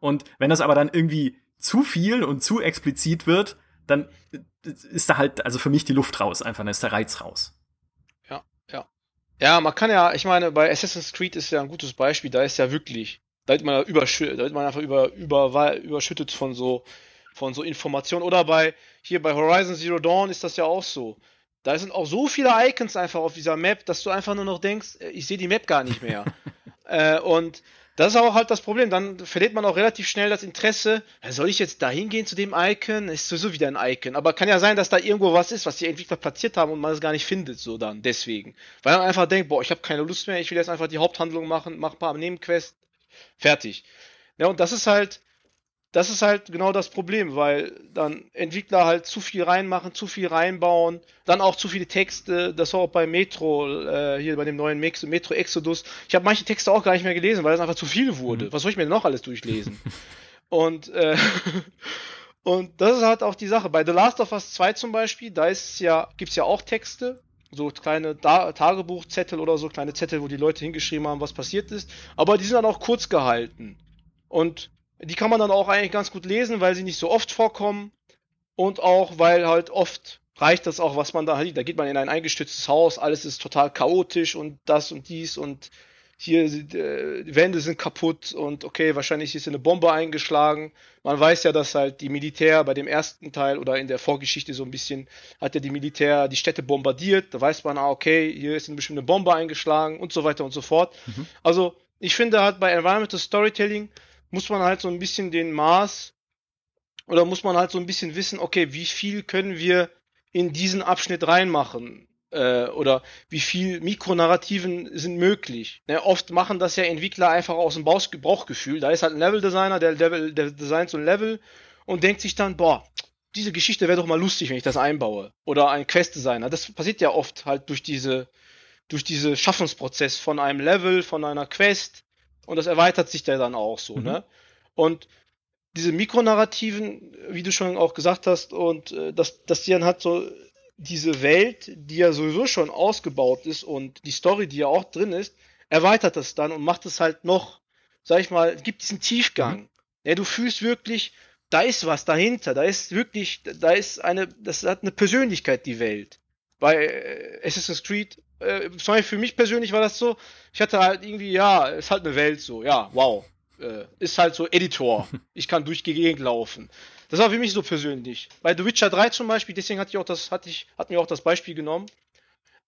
Und wenn das aber dann irgendwie zu viel und zu explizit wird, dann ist da halt, also für mich die Luft raus, einfach, dann ist der Reiz raus. Ja, ja. Ja, man kann ja, ich meine, bei Assassin's Creed ist ja ein gutes Beispiel, da ist ja wirklich da wird man, überschüttet, da wird man einfach über, über, überschüttet von so, von so Informationen. Oder bei, hier bei Horizon Zero Dawn ist das ja auch so. Da sind auch so viele Icons einfach auf dieser Map, dass du einfach nur noch denkst, äh, ich sehe die Map gar nicht mehr. (laughs) äh, und das ist auch halt das Problem. Dann verliert man auch relativ schnell das Interesse. Soll ich jetzt da hingehen zu dem Icon? Ist sowieso wieder ein Icon. Aber kann ja sein, dass da irgendwo was ist, was die Entwickler platziert haben und man es gar nicht findet, so dann. Deswegen. Weil man einfach denkt, boah, ich habe keine Lust mehr, ich will jetzt einfach die Haupthandlung machen, mach ein paar Nebenquests, Fertig. Ja, und das ist halt, das ist halt genau das Problem, weil dann Entwickler halt zu viel reinmachen, zu viel reinbauen, dann auch zu viele Texte, das war auch bei Metro, äh, hier bei dem neuen Metro Exodus. Ich habe manche Texte auch gar nicht mehr gelesen, weil es einfach zu viel wurde. Mhm. Was soll ich mir denn noch alles durchlesen? (laughs) und, äh, (laughs) und das ist halt auch die Sache. Bei The Last of Us 2 zum Beispiel, da ist ja, gibt's ja auch Texte, so kleine da Tagebuchzettel oder so, kleine Zettel, wo die Leute hingeschrieben haben, was passiert ist. Aber die sind dann auch kurz gehalten. Und die kann man dann auch eigentlich ganz gut lesen, weil sie nicht so oft vorkommen. Und auch, weil halt oft reicht das auch, was man da hat. Da geht man in ein eingestütztes Haus, alles ist total chaotisch und das und dies und hier, äh, die Wände sind kaputt und okay, wahrscheinlich ist eine Bombe eingeschlagen. Man weiß ja, dass halt die Militär bei dem ersten Teil oder in der Vorgeschichte so ein bisschen hat ja die Militär die Städte bombardiert. Da weiß man, ah, okay, hier ist eine bestimmte Bombe eingeschlagen und so weiter und so fort. Mhm. Also, ich finde halt bei Environmental Storytelling muss man halt so ein bisschen den Maß oder muss man halt so ein bisschen wissen, okay, wie viel können wir in diesen Abschnitt reinmachen? Äh, oder wie viel Mikronarrativen sind möglich? Ne, oft machen das ja Entwickler einfach aus dem Bauchgefühl. Da ist halt ein Level-Designer, der, der, der designt so ein Level und denkt sich dann, boah, diese Geschichte wäre doch mal lustig, wenn ich das einbaue. Oder ein Quest-Designer. Das passiert ja oft halt durch diese, durch diese Schaffensprozess von einem Level, von einer Quest. Und das erweitert sich da dann auch so, mhm. ne? Und diese Mikronarrativen, wie du schon auch gesagt hast, und äh, dass, dass die dann halt so diese Welt, die ja sowieso schon ausgebaut ist und die Story, die ja auch drin ist, erweitert das dann und macht es halt noch, sag ich mal, gibt diesen Tiefgang. Mhm. Ja, du fühlst wirklich, da ist was dahinter, da ist wirklich, da ist eine, das hat eine Persönlichkeit, die Welt. Bei äh, Assassin's Creed, äh, für mich persönlich war das so, ich hatte halt irgendwie, ja, ist halt eine Welt so, ja, wow äh, ist halt so Editor. (laughs) Ich kann durch die Gegend laufen. Das war für mich so persönlich. Bei The Witcher 3 zum Beispiel, deswegen hatte ich auch das, hatte ich, hatten wir auch das Beispiel genommen.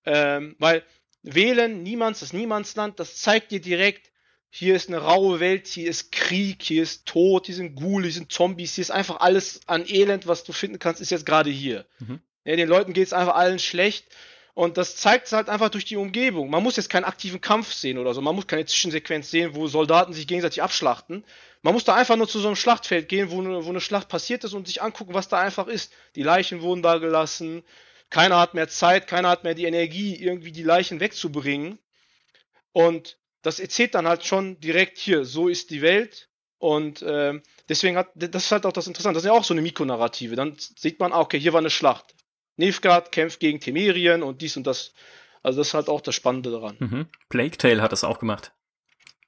Ähm, weil wählen, niemands, das Niemandsland, das zeigt dir direkt, hier ist eine raue Welt, hier ist Krieg, hier ist Tod, hier sind Ghoul, hier sind Zombies, hier ist einfach alles an Elend, was du finden kannst, ist jetzt gerade hier. Mhm. Ja, den Leuten geht es einfach allen schlecht und das zeigt es halt einfach durch die Umgebung. Man muss jetzt keinen aktiven Kampf sehen oder so. Man muss keine Zwischensequenz sehen, wo Soldaten sich gegenseitig abschlachten. Man muss da einfach nur zu so einem Schlachtfeld gehen, wo, wo eine Schlacht passiert ist und sich angucken, was da einfach ist. Die Leichen wurden da gelassen. Keiner hat mehr Zeit, keiner hat mehr die Energie, irgendwie die Leichen wegzubringen. Und das erzählt dann halt schon direkt hier, so ist die Welt. Und äh, deswegen hat, das ist halt auch das Interessante, das ist ja auch so eine Mikronarrative. Dann sieht man, ah, okay, hier war eine Schlacht. Nilfgaard kämpft gegen Temerien und dies und das. Also das ist halt auch das Spannende daran. Mhm. Plague Tale hat das auch gemacht.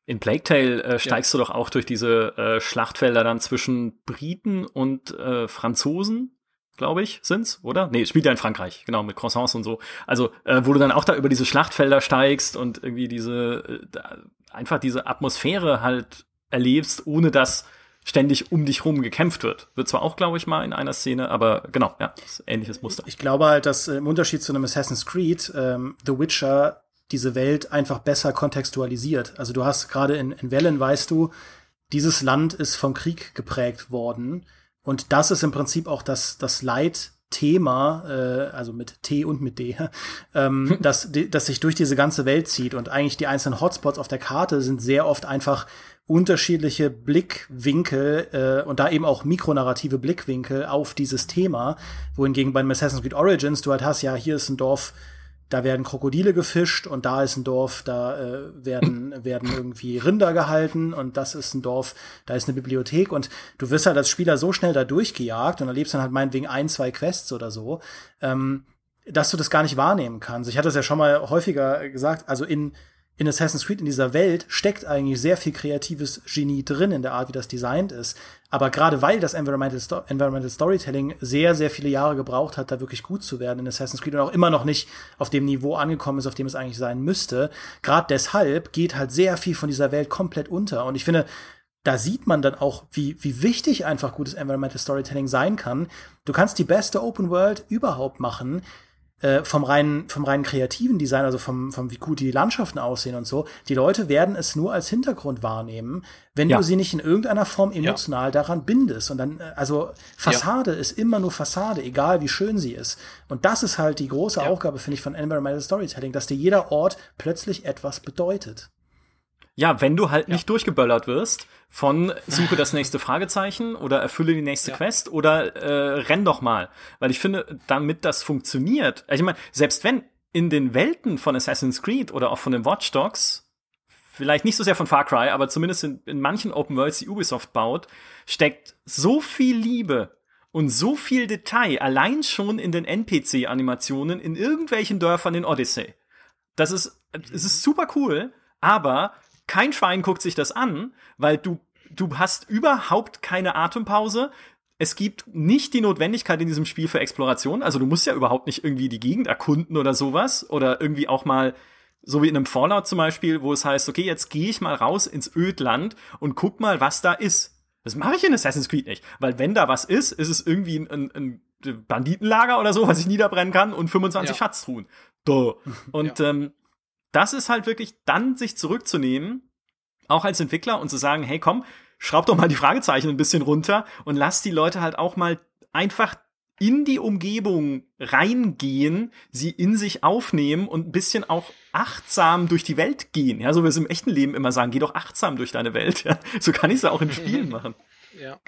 In Plague Tale äh, steigst ja. du doch auch durch diese äh, Schlachtfelder dann zwischen Briten und äh, Franzosen, glaube ich, sind's, oder? Nee, spielt ja in Frankreich, genau, mit Croissants und so. Also, äh, wo du dann auch da über diese Schlachtfelder steigst und irgendwie diese, äh, einfach diese Atmosphäre halt erlebst, ohne dass ständig um dich rum gekämpft wird. Wird zwar auch, glaube ich, mal in einer Szene, aber genau, ja, ähnliches Muster. Ich glaube halt, dass im Unterschied zu einem Assassin's Creed ähm, The Witcher diese Welt einfach besser kontextualisiert. Also du hast gerade in, in Wellen, weißt du, dieses Land ist vom Krieg geprägt worden. Und das ist im Prinzip auch das, das Leitthema, äh, also mit T und mit D, (laughs) ähm, (laughs) das, das sich durch diese ganze Welt zieht. Und eigentlich die einzelnen Hotspots auf der Karte sind sehr oft einfach unterschiedliche Blickwinkel äh, und da eben auch mikronarrative Blickwinkel auf dieses Thema, wohingegen bei Assassin's Creed Origins du halt hast, ja, hier ist ein Dorf, da werden Krokodile gefischt und da ist ein Dorf, da äh, werden, (clears throat) werden irgendwie Rinder gehalten und das ist ein Dorf, da ist eine Bibliothek und du wirst halt als Spieler so schnell da durchgejagt und erlebst dann halt meinetwegen ein, zwei Quests oder so, ähm, dass du das gar nicht wahrnehmen kannst. Ich hatte es ja schon mal häufiger gesagt, also in in Assassin's Creed, in dieser Welt, steckt eigentlich sehr viel kreatives Genie drin in der Art, wie das designt ist. Aber gerade weil das Environmental, Sto Environmental Storytelling sehr, sehr viele Jahre gebraucht hat, da wirklich gut zu werden in Assassin's Creed und auch immer noch nicht auf dem Niveau angekommen ist, auf dem es eigentlich sein müsste, gerade deshalb geht halt sehr viel von dieser Welt komplett unter. Und ich finde, da sieht man dann auch, wie, wie wichtig einfach gutes Environmental Storytelling sein kann. Du kannst die beste Open World überhaupt machen, äh, vom reinen, vom reinen kreativen Design, also vom, vom wie gut die Landschaften aussehen und so, die Leute werden es nur als Hintergrund wahrnehmen, wenn ja. du sie nicht in irgendeiner Form emotional ja. daran bindest. Und dann, äh, also Fassade ja. ist immer nur Fassade, egal wie schön sie ist. Und das ist halt die große Aufgabe, finde ich, von Environmental Storytelling, dass dir jeder Ort plötzlich etwas bedeutet. Ja, wenn du halt nicht durchgeböllert wirst von suche das nächste Fragezeichen oder erfülle die nächste ja. Quest oder äh, renn doch mal. Weil ich finde, damit das funktioniert, ich meine, selbst wenn in den Welten von Assassin's Creed oder auch von den Watch Dogs, vielleicht nicht so sehr von Far Cry, aber zumindest in, in manchen Open Worlds, die Ubisoft baut, steckt so viel Liebe und so viel Detail allein schon in den NPC-Animationen in irgendwelchen Dörfern in Odyssey. Das ist, es ist super cool, aber kein Schwein guckt sich das an, weil du, du hast überhaupt keine Atempause. Es gibt nicht die Notwendigkeit in diesem Spiel für Exploration. Also du musst ja überhaupt nicht irgendwie die Gegend erkunden oder sowas. Oder irgendwie auch mal So wie in einem Fallout zum Beispiel, wo es heißt, okay, jetzt gehe ich mal raus ins Ödland und guck mal, was da ist. Das mache ich in Assassin's Creed nicht, weil wenn da was ist, ist es irgendwie ein, ein Banditenlager oder so, was ich niederbrennen kann und 25 ja. Schatztruhen. Duh. (laughs) Und ja. ähm, das ist halt wirklich dann sich zurückzunehmen, auch als Entwickler und zu sagen, hey komm, schraub doch mal die Fragezeichen ein bisschen runter und lass die Leute halt auch mal einfach in die Umgebung reingehen, sie in sich aufnehmen und ein bisschen auch achtsam durch die Welt gehen. Ja, so wie wir es im echten Leben immer sagen, geh doch achtsam durch deine Welt. Ja, so kann ich es auch in Spielen (laughs) machen. Ja.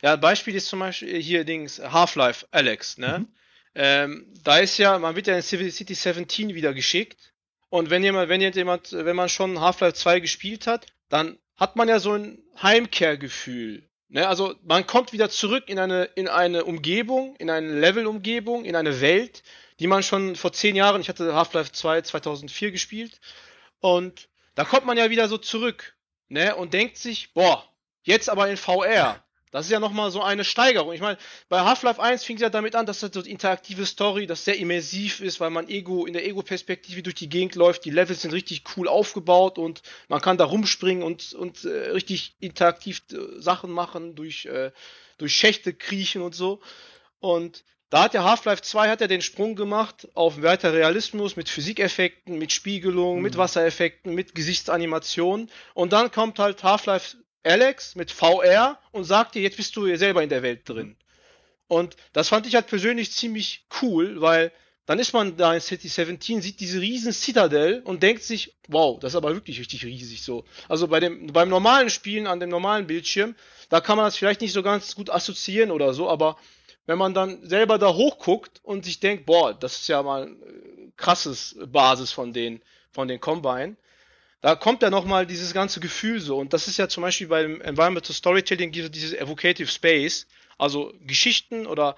Ja, Beispiel ist zum Beispiel hier Dings Half-Life Alex, ne? Mhm. Ähm, da ist ja, man wird ja in Civil City 17 wieder geschickt. Und wenn jemand, wenn jemand, wenn man schon Half-Life 2 gespielt hat, dann hat man ja so ein Heimkehrgefühl. Ne, also man kommt wieder zurück in eine, in eine Umgebung, in eine Level-Umgebung, in eine Welt, die man schon vor zehn Jahren, ich hatte Half-Life 2 2004 gespielt, und da kommt man ja wieder so zurück, ne, und denkt sich, boah, jetzt aber in VR. Das ist ja nochmal so eine Steigerung. Ich meine, bei Half-Life 1 fing es ja damit an, dass das so interaktive Story, das sehr immersiv ist, weil man Ego in der Ego-Perspektive durch die Gegend läuft. Die Levels sind richtig cool aufgebaut und man kann da rumspringen und, und äh, richtig interaktiv äh, Sachen machen, durch, äh, durch Schächte kriechen und so. Und da hat ja Half-Life 2 hat ja den Sprung gemacht auf weiter Realismus mit Physikeffekten, mit Spiegelung, mhm. mit Wassereffekten, mit Gesichtsanimationen. Und dann kommt halt Half-Life Alex mit VR und sagt dir, jetzt bist du selber in der Welt drin. Und das fand ich halt persönlich ziemlich cool, weil dann ist man da in City 17, sieht diese riesen Citadel und denkt sich, wow, das ist aber wirklich richtig riesig so. Also bei dem, beim normalen Spielen an dem normalen Bildschirm, da kann man das vielleicht nicht so ganz gut assoziieren oder so, aber wenn man dann selber da hochguckt und sich denkt, boah, das ist ja mal krasses Basis von den, von den Combine, da kommt ja nochmal dieses ganze Gefühl so. Und das ist ja zum Beispiel beim Environmental Storytelling dieses Evocative Space, also Geschichten oder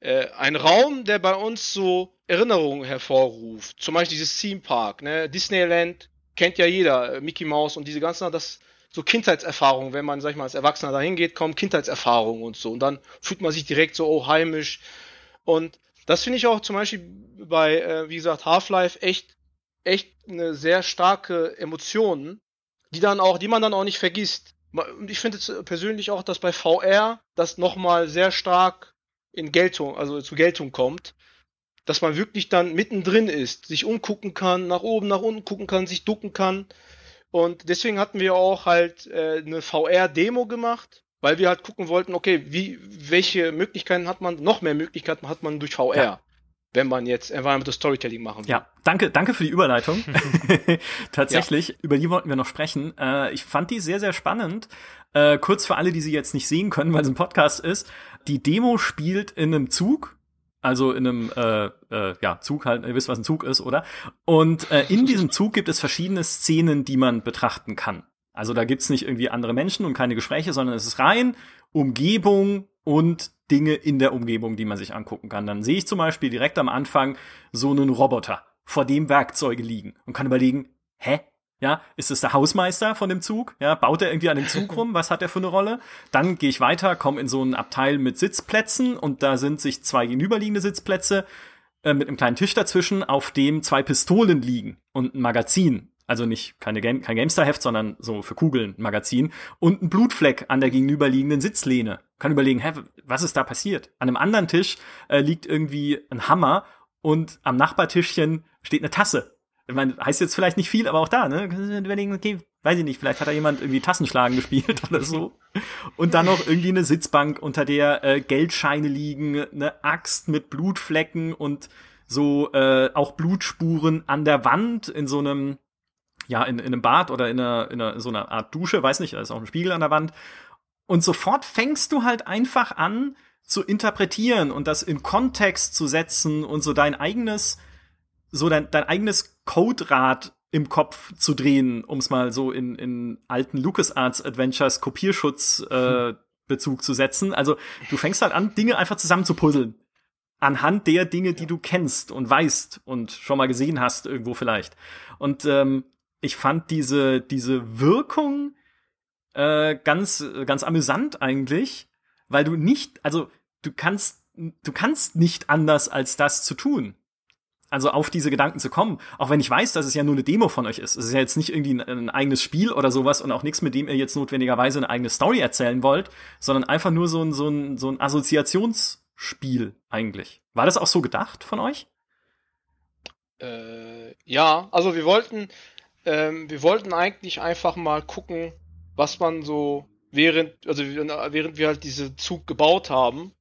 äh, ein Raum, der bei uns so Erinnerungen hervorruft. Zum Beispiel dieses Theme Park, ne? Disneyland kennt ja jeder, äh, Mickey Mouse und diese ganzen, das so Kindheitserfahrungen, wenn man, sag ich mal, als Erwachsener dahin geht, kommen Kindheitserfahrungen und so. Und dann fühlt man sich direkt so, oh, heimisch. Und das finde ich auch zum Beispiel bei, äh, wie gesagt, Half-Life echt echt eine sehr starke Emotion, die dann auch, die man dann auch nicht vergisst. Und ich finde persönlich auch, dass bei VR das nochmal sehr stark in Geltung, also zu Geltung kommt, dass man wirklich dann mittendrin ist, sich umgucken kann, nach oben, nach unten gucken kann, sich ducken kann. Und deswegen hatten wir auch halt äh, eine VR-Demo gemacht, weil wir halt gucken wollten, okay, wie, welche Möglichkeiten hat man, noch mehr Möglichkeiten hat man durch VR. Ja wenn man jetzt Environmental Storytelling machen will. Ja, danke, danke für die Überleitung. (laughs) (laughs) Tatsächlich, ja. über die wollten wir noch sprechen. Äh, ich fand die sehr, sehr spannend. Äh, kurz für alle, die sie jetzt nicht sehen können, weil es ein Podcast ist. Die Demo spielt in einem Zug. Also in einem äh, äh, ja, Zug halt, ihr wisst, was ein Zug ist, oder? Und äh, in diesem Zug gibt es verschiedene Szenen, die man betrachten kann. Also da gibt's nicht irgendwie andere Menschen und keine Gespräche, sondern es ist rein Umgebung und Dinge in der Umgebung, die man sich angucken kann. Dann sehe ich zum Beispiel direkt am Anfang so einen Roboter, vor dem Werkzeuge liegen und kann überlegen, hä? Ja, ist es der Hausmeister von dem Zug? Ja, baut er irgendwie an dem Zug rum? Was hat er für eine Rolle? Dann gehe ich weiter, komme in so ein Abteil mit Sitzplätzen und da sind sich zwei gegenüberliegende Sitzplätze äh, mit einem kleinen Tisch dazwischen, auf dem zwei Pistolen liegen und ein Magazin. Also nicht keine Game, kein GameStar-Heft, sondern so für Kugeln Magazin. Und ein Blutfleck an der gegenüberliegenden Sitzlehne. Kann überlegen, hä, was ist da passiert? An einem anderen Tisch äh, liegt irgendwie ein Hammer und am Nachbartischchen steht eine Tasse. Ich meine, heißt jetzt vielleicht nicht viel, aber auch da, ne? Überlegen, okay, weiß ich nicht, vielleicht hat da jemand irgendwie Tassenschlagen gespielt (laughs) oder so. Und dann noch irgendwie eine Sitzbank, unter der äh, Geldscheine liegen, eine Axt mit Blutflecken und so äh, auch Blutspuren an der Wand in so einem ja, in, in einem Bad oder in, einer, in einer, so einer Art Dusche, weiß nicht, da ist auch ein Spiegel an der Wand. Und sofort fängst du halt einfach an zu interpretieren und das in Kontext zu setzen und so dein eigenes, so dein, dein eigenes Coderad im Kopf zu drehen, um es mal so in, in alten LucasArts Adventures Kopierschutz äh, Bezug zu setzen. Also du fängst halt an, Dinge einfach zusammen zu puzzeln. Anhand der Dinge, die du kennst und weißt und schon mal gesehen hast, irgendwo vielleicht. Und ähm, ich fand diese, diese Wirkung äh, ganz, ganz amüsant eigentlich, weil du nicht, also du kannst, du kannst nicht anders als das zu tun. also auf diese Gedanken zu kommen, auch wenn ich weiß, dass es ja nur eine Demo von euch ist. Es ist ja jetzt nicht irgendwie ein, eigenes Spiel oder sowas und auch nichts, mit dem ihr jetzt notwendigerweise eine eigene Story erzählen wollt, sondern einfach nur so ein, so ein, so ein Assoziationsspiel eigentlich. War das auch so gedacht von euch? Äh, ja, also wir wollten, ähm, wir wollten eigentlich einfach mal gucken, was man so während, also während wir halt diese Zug gebaut haben,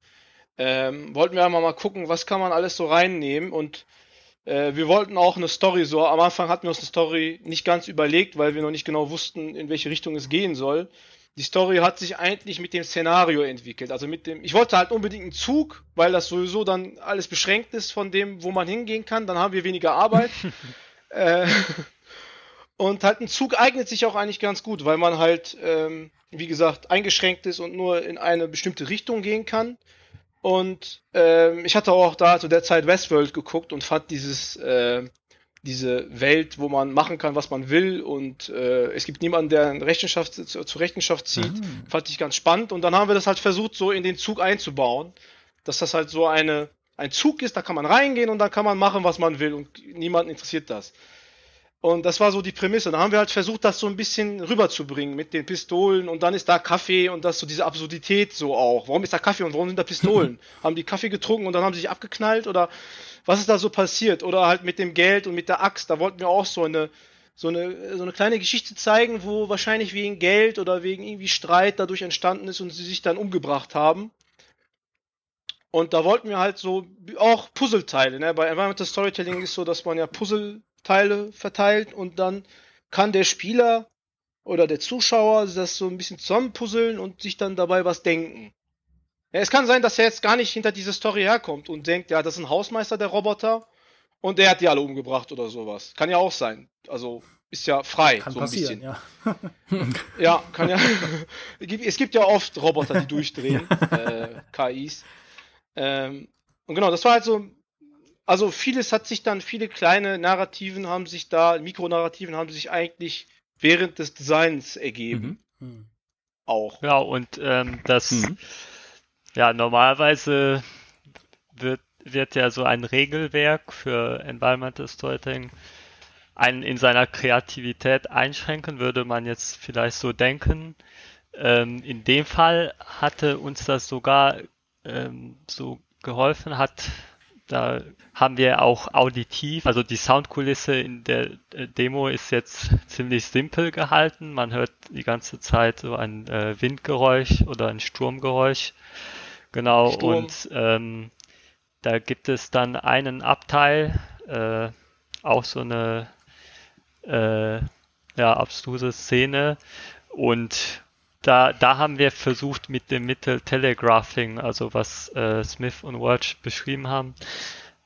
ähm, wollten wir einmal mal gucken, was kann man alles so reinnehmen und äh, wir wollten auch eine Story so. Am Anfang hatten wir uns eine Story nicht ganz überlegt, weil wir noch nicht genau wussten, in welche Richtung es gehen soll. Die Story hat sich eigentlich mit dem Szenario entwickelt. Also mit dem, ich wollte halt unbedingt einen Zug, weil das sowieso dann alles beschränkt ist von dem, wo man hingehen kann. Dann haben wir weniger Arbeit. (laughs) äh, und halt ein Zug eignet sich auch eigentlich ganz gut, weil man halt, ähm, wie gesagt, eingeschränkt ist und nur in eine bestimmte Richtung gehen kann. Und ähm, ich hatte auch da zu der Zeit Westworld geguckt und fand dieses äh, diese Welt, wo man machen kann, was man will und äh, es gibt niemanden, der Rechenschaft zu, zur Rechenschaft zieht, mhm. fand ich ganz spannend. Und dann haben wir das halt versucht, so in den Zug einzubauen, dass das halt so eine ein Zug ist, da kann man reingehen und dann kann man machen, was man will und niemanden interessiert das. Und das war so die Prämisse. Da haben wir halt versucht, das so ein bisschen rüberzubringen mit den Pistolen und dann ist da Kaffee und das so diese Absurdität so auch. Warum ist da Kaffee und warum sind da Pistolen? (laughs) haben die Kaffee getrunken und dann haben sie sich abgeknallt oder was ist da so passiert? Oder halt mit dem Geld und mit der Axt, da wollten wir auch so eine so eine, so eine kleine Geschichte zeigen, wo wahrscheinlich wegen Geld oder wegen irgendwie Streit dadurch entstanden ist und sie sich dann umgebracht haben. Und da wollten wir halt so auch Puzzleteile. Ne? Bei Environmental Storytelling ist so, dass man ja Puzzle Teile verteilt und dann kann der Spieler oder der Zuschauer das so ein bisschen zusammenpuzzeln und sich dann dabei was denken. Ja, es kann sein, dass er jetzt gar nicht hinter diese Story herkommt und denkt, ja, das ist ein Hausmeister, der Roboter, und der hat die alle umgebracht oder sowas. Kann ja auch sein. Also ist ja frei, kann so ein bisschen. Ja. (laughs) ja, kann ja. (laughs) es gibt ja oft Roboter, die durchdrehen, (laughs) äh, KIs. Ähm, und genau, das war halt so also vieles hat sich dann, viele kleine Narrativen haben sich da, Mikronarrativen haben sich eigentlich während des Designs ergeben. Mhm. Hm. Auch. Ja, und ähm, das, mhm. ja, normalerweise wird, wird ja so ein Regelwerk für Environmental Storytelling einen in seiner Kreativität einschränken, würde man jetzt vielleicht so denken. Ähm, in dem Fall hatte uns das sogar ähm, so geholfen, hat da haben wir auch auditiv, also die Soundkulisse in der äh, Demo ist jetzt ziemlich simpel gehalten. Man hört die ganze Zeit so ein äh, Windgeräusch oder ein Sturmgeräusch. Genau, Sturm. und ähm, da gibt es dann einen Abteil, äh, auch so eine äh, ja, abstruse Szene und da, da haben wir versucht mit dem Mittel Telegraphing, also was äh, Smith und Welch beschrieben haben,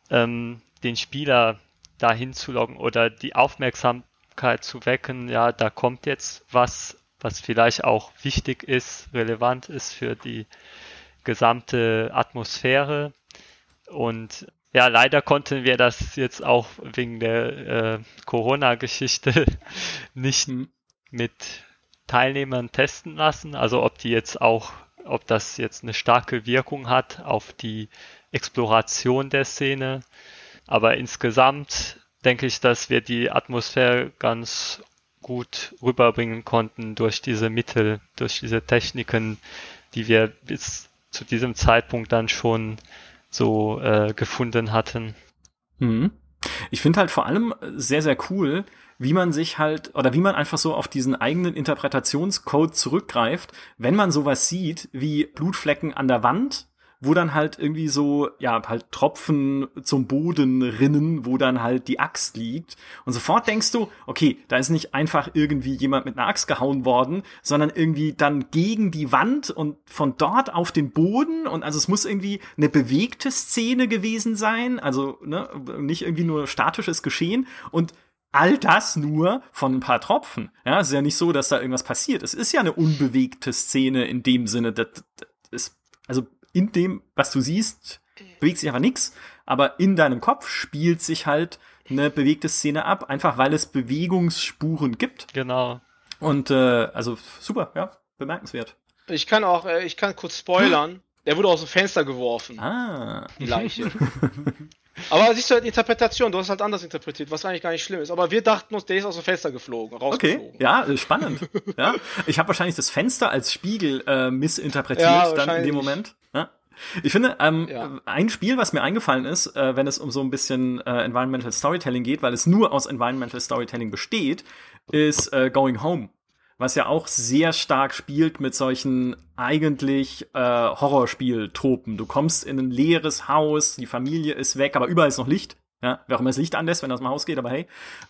ähm, den Spieler dahin zu loggen oder die Aufmerksamkeit zu wecken, ja, da kommt jetzt was, was vielleicht auch wichtig ist, relevant ist für die gesamte Atmosphäre. Und ja, leider konnten wir das jetzt auch wegen der äh, Corona-Geschichte (laughs) nicht mhm. mit Teilnehmern testen lassen. Also ob die jetzt auch, ob das jetzt eine starke Wirkung hat auf die Exploration der Szene. Aber insgesamt denke ich, dass wir die Atmosphäre ganz gut rüberbringen konnten durch diese Mittel, durch diese Techniken, die wir bis zu diesem Zeitpunkt dann schon so äh, gefunden hatten. Mhm. Ich finde halt vor allem sehr, sehr cool, wie man sich halt oder wie man einfach so auf diesen eigenen Interpretationscode zurückgreift, wenn man sowas sieht wie Blutflecken an der Wand, wo dann halt irgendwie so, ja, halt Tropfen zum Boden rinnen, wo dann halt die Axt liegt. Und sofort denkst du, okay, da ist nicht einfach irgendwie jemand mit einer Axt gehauen worden, sondern irgendwie dann gegen die Wand und von dort auf den Boden. Und also es muss irgendwie eine bewegte Szene gewesen sein, also ne, nicht irgendwie nur statisches Geschehen. Und all das nur von ein paar Tropfen. Ja, es ist ja nicht so, dass da irgendwas passiert. Es ist ja eine unbewegte Szene in dem Sinne, dass, das ist, also in dem, was du siehst, bewegt sich einfach nichts, aber in deinem Kopf spielt sich halt eine bewegte Szene ab, einfach weil es Bewegungsspuren gibt. Genau. Und äh, also super, ja, bemerkenswert. Ich kann auch, äh, ich kann kurz spoilern. Der wurde aus dem Fenster geworfen. Ah. Die Leiche. (laughs) Aber siehst du halt Interpretation, du hast halt anders interpretiert, was eigentlich gar nicht schlimm ist. Aber wir dachten uns, der ist aus dem Fenster geflogen, rausgeflogen. Okay, ja, spannend. ja. Ich habe wahrscheinlich das Fenster als Spiegel äh, missinterpretiert ja, dann in dem Moment. Ich finde, ähm, ja. ein Spiel, was mir eingefallen ist, äh, wenn es um so ein bisschen äh, Environmental Storytelling geht, weil es nur aus Environmental Storytelling besteht, ist äh, Going Home was ja auch sehr stark spielt mit solchen eigentlich äh, Horrorspiel-Tropen. Du kommst in ein leeres Haus, die Familie ist weg, aber überall ist noch Licht. Ja, wer auch immer das Licht anlässt, wenn das im Haus geht, aber hey.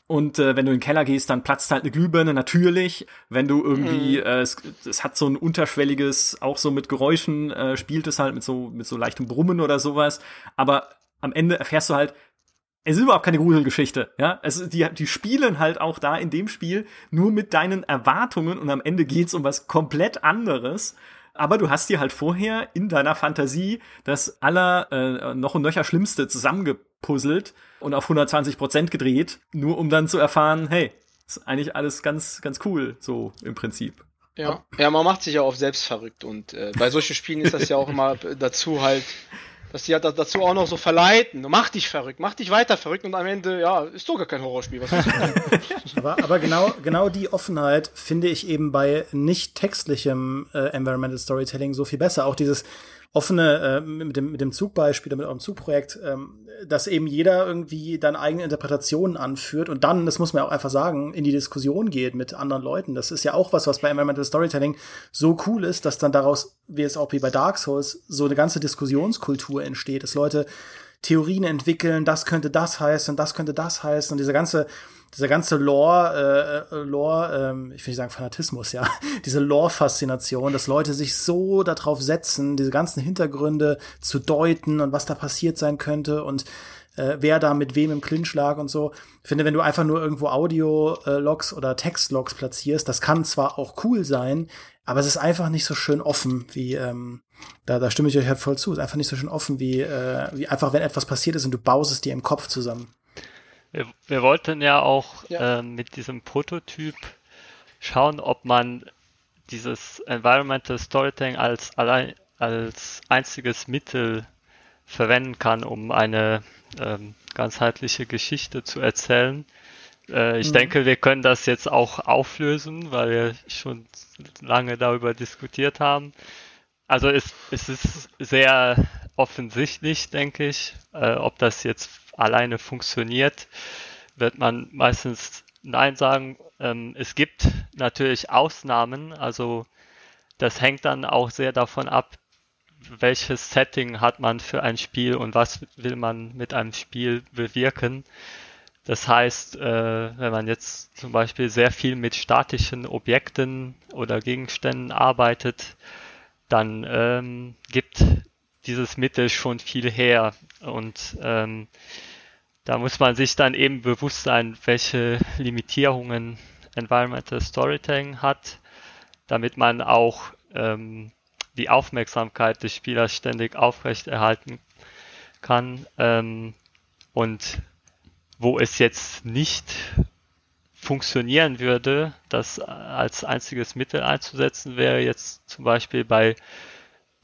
Und äh, wenn du in den Keller gehst, dann platzt halt eine Glühbirne, natürlich. Wenn du irgendwie, mhm. äh, es, es hat so ein unterschwelliges, auch so mit Geräuschen, äh, spielt es halt mit so, mit so leichtem Brummen oder sowas. Aber am Ende erfährst du halt, es ist überhaupt keine Gruselgeschichte, ja. Es, die, die spielen halt auch da in dem Spiel nur mit deinen Erwartungen und am Ende geht's um was komplett anderes. Aber du hast dir halt vorher in deiner Fantasie das aller äh, noch und nöcher Schlimmste zusammengepuzzelt und auf 120 Prozent gedreht, nur um dann zu erfahren, hey, ist eigentlich alles ganz, ganz cool, so im Prinzip. Ja, ja man macht sich ja auch selbst verrückt und äh, bei solchen Spielen ist das ja auch immer dazu halt dass die halt dazu auch noch so verleiten. Mach dich verrückt, mach dich weiter verrückt und am Ende, ja, ist doch gar kein Horrorspiel. (laughs) Aber, aber genau, genau die Offenheit finde ich eben bei nicht textlichem äh, Environmental Storytelling so viel besser. Auch dieses, offene, äh, mit, dem, mit dem Zugbeispiel, mit eurem Zugprojekt, ähm, dass eben jeder irgendwie dann eigene Interpretationen anführt und dann, das muss man auch einfach sagen, in die Diskussion geht mit anderen Leuten. Das ist ja auch was, was bei Environmental Storytelling so cool ist, dass dann daraus, wie es auch wie bei Dark Souls, so eine ganze Diskussionskultur entsteht, dass Leute Theorien entwickeln, das könnte das heißen, das könnte das heißen und diese ganze dieser ganze Lore, äh, äh, Lore, ähm, ich will nicht sagen Fanatismus, ja, (laughs) diese Lore-Faszination, dass Leute sich so darauf setzen, diese ganzen Hintergründe zu deuten und was da passiert sein könnte und äh, wer da mit wem im Clinch lag und so. Ich finde, wenn du einfach nur irgendwo Audio-Logs oder Text-Logs platzierst, das kann zwar auch cool sein, aber es ist einfach nicht so schön offen wie, ähm, da, da stimme ich euch halt voll zu, es ist einfach nicht so schön offen wie, äh, wie einfach, wenn etwas passiert ist und du baust es dir im Kopf zusammen. Wir, wir wollten ja auch ja. Äh, mit diesem Prototyp schauen, ob man dieses Environmental Storytelling als, allein, als einziges Mittel verwenden kann, um eine ähm, ganzheitliche Geschichte zu erzählen. Äh, ich mhm. denke, wir können das jetzt auch auflösen, weil wir schon lange darüber diskutiert haben. Also es, es ist sehr offensichtlich, denke ich, äh, ob das jetzt alleine funktioniert, wird man meistens Nein sagen. Ähm, es gibt natürlich Ausnahmen, also das hängt dann auch sehr davon ab, welches Setting hat man für ein Spiel und was will man mit einem Spiel bewirken. Das heißt, äh, wenn man jetzt zum Beispiel sehr viel mit statischen Objekten oder Gegenständen arbeitet, dann ähm, gibt dieses Mittel schon viel her. Und ähm, da muss man sich dann eben bewusst sein, welche Limitierungen Environmental Storytelling hat, damit man auch ähm, die Aufmerksamkeit des Spielers ständig aufrechterhalten kann. Ähm, und wo es jetzt nicht funktionieren würde, das als einziges Mittel einzusetzen, wäre jetzt zum Beispiel bei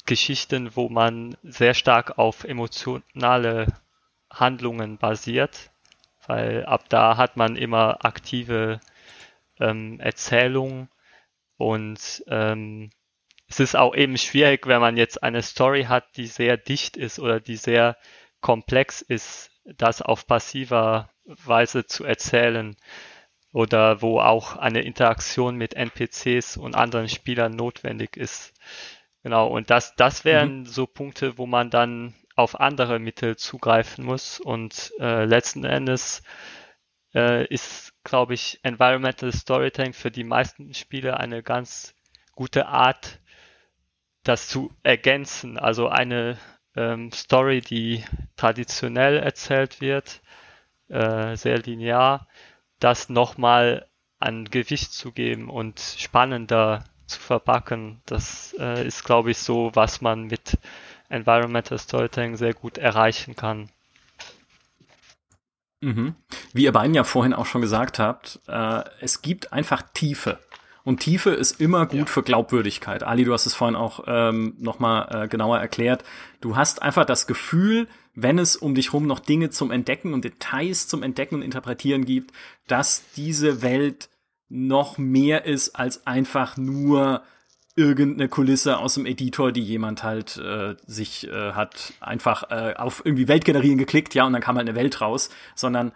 Geschichten, wo man sehr stark auf emotionale Handlungen basiert, weil ab da hat man immer aktive ähm, Erzählungen und ähm, es ist auch eben schwierig, wenn man jetzt eine Story hat, die sehr dicht ist oder die sehr komplex ist, das auf passiver Weise zu erzählen oder wo auch eine Interaktion mit NPCs und anderen Spielern notwendig ist. Genau, und das, das wären mhm. so Punkte, wo man dann auf andere Mittel zugreifen muss. Und äh, letzten Endes äh, ist, glaube ich, Environmental Storytelling für die meisten Spiele eine ganz gute Art, das zu ergänzen. Also eine ähm, Story, die traditionell erzählt wird, äh, sehr linear, das nochmal an Gewicht zu geben und spannender zu verpacken. Das äh, ist, glaube ich, so, was man mit Environmental Storytelling sehr gut erreichen kann. Mhm. Wie ihr beiden ja vorhin auch schon gesagt habt, äh, es gibt einfach Tiefe. Und Tiefe ist immer gut ja. für Glaubwürdigkeit. Ali, du hast es vorhin auch ähm, nochmal äh, genauer erklärt. Du hast einfach das Gefühl, wenn es um dich rum noch Dinge zum Entdecken und Details zum Entdecken und Interpretieren gibt, dass diese Welt noch mehr ist als einfach nur irgendeine Kulisse aus dem Editor, die jemand halt äh, sich äh, hat einfach äh, auf irgendwie Welt generieren geklickt, ja, und dann kam halt eine Welt raus, sondern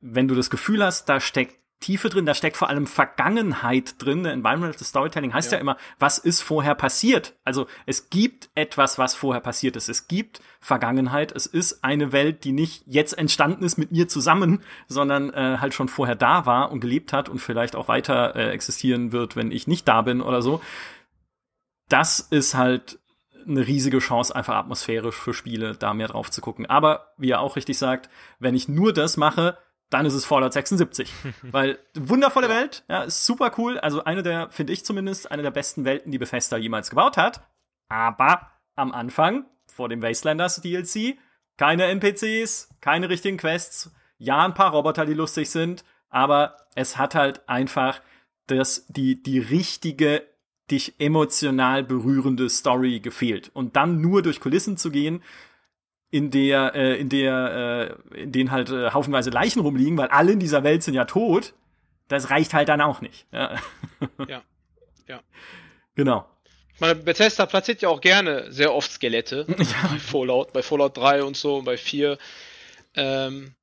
wenn du das Gefühl hast, da steckt Tiefe drin, da steckt vor allem Vergangenheit drin. Environmental Storytelling heißt ja. ja. immer, was ist vorher passiert? Also es gibt etwas, was vorher passiert ist. Es gibt Vergangenheit. Es ist eine Welt, die nicht jetzt entstanden ist mit mir zusammen, sondern äh, halt schon vorher da war und gelebt hat und vielleicht auch weiter äh, existieren wird, wenn ich nicht da bin oder so. Das ist halt eine riesige Chance, einfach atmosphärisch für Spiele da mehr drauf zu gucken. Aber wie er auch richtig sagt, wenn ich nur das mache, dann ist es Fallout 76. (laughs) Weil wundervolle Welt, ja, ist super cool. Also eine der, finde ich zumindest, eine der besten Welten, die Bethesda jemals gebaut hat. Aber am Anfang, vor dem Wastelanders DLC, keine NPCs, keine richtigen Quests. Ja, ein paar Roboter, die lustig sind, aber es hat halt einfach das, die, die richtige, dich emotional berührende Story gefehlt. Und dann nur durch Kulissen zu gehen, in der, äh, in der, äh, in denen halt äh, haufenweise Leichen rumliegen, weil alle in dieser Welt sind ja tot, das reicht halt dann auch nicht. Ja. Ja. ja. Genau. Ich meine, Bethesda platziert ja auch gerne sehr oft Skelette. (laughs) Ja. Bei Fallout, bei Fallout 3 und so und bei 4. Ähm,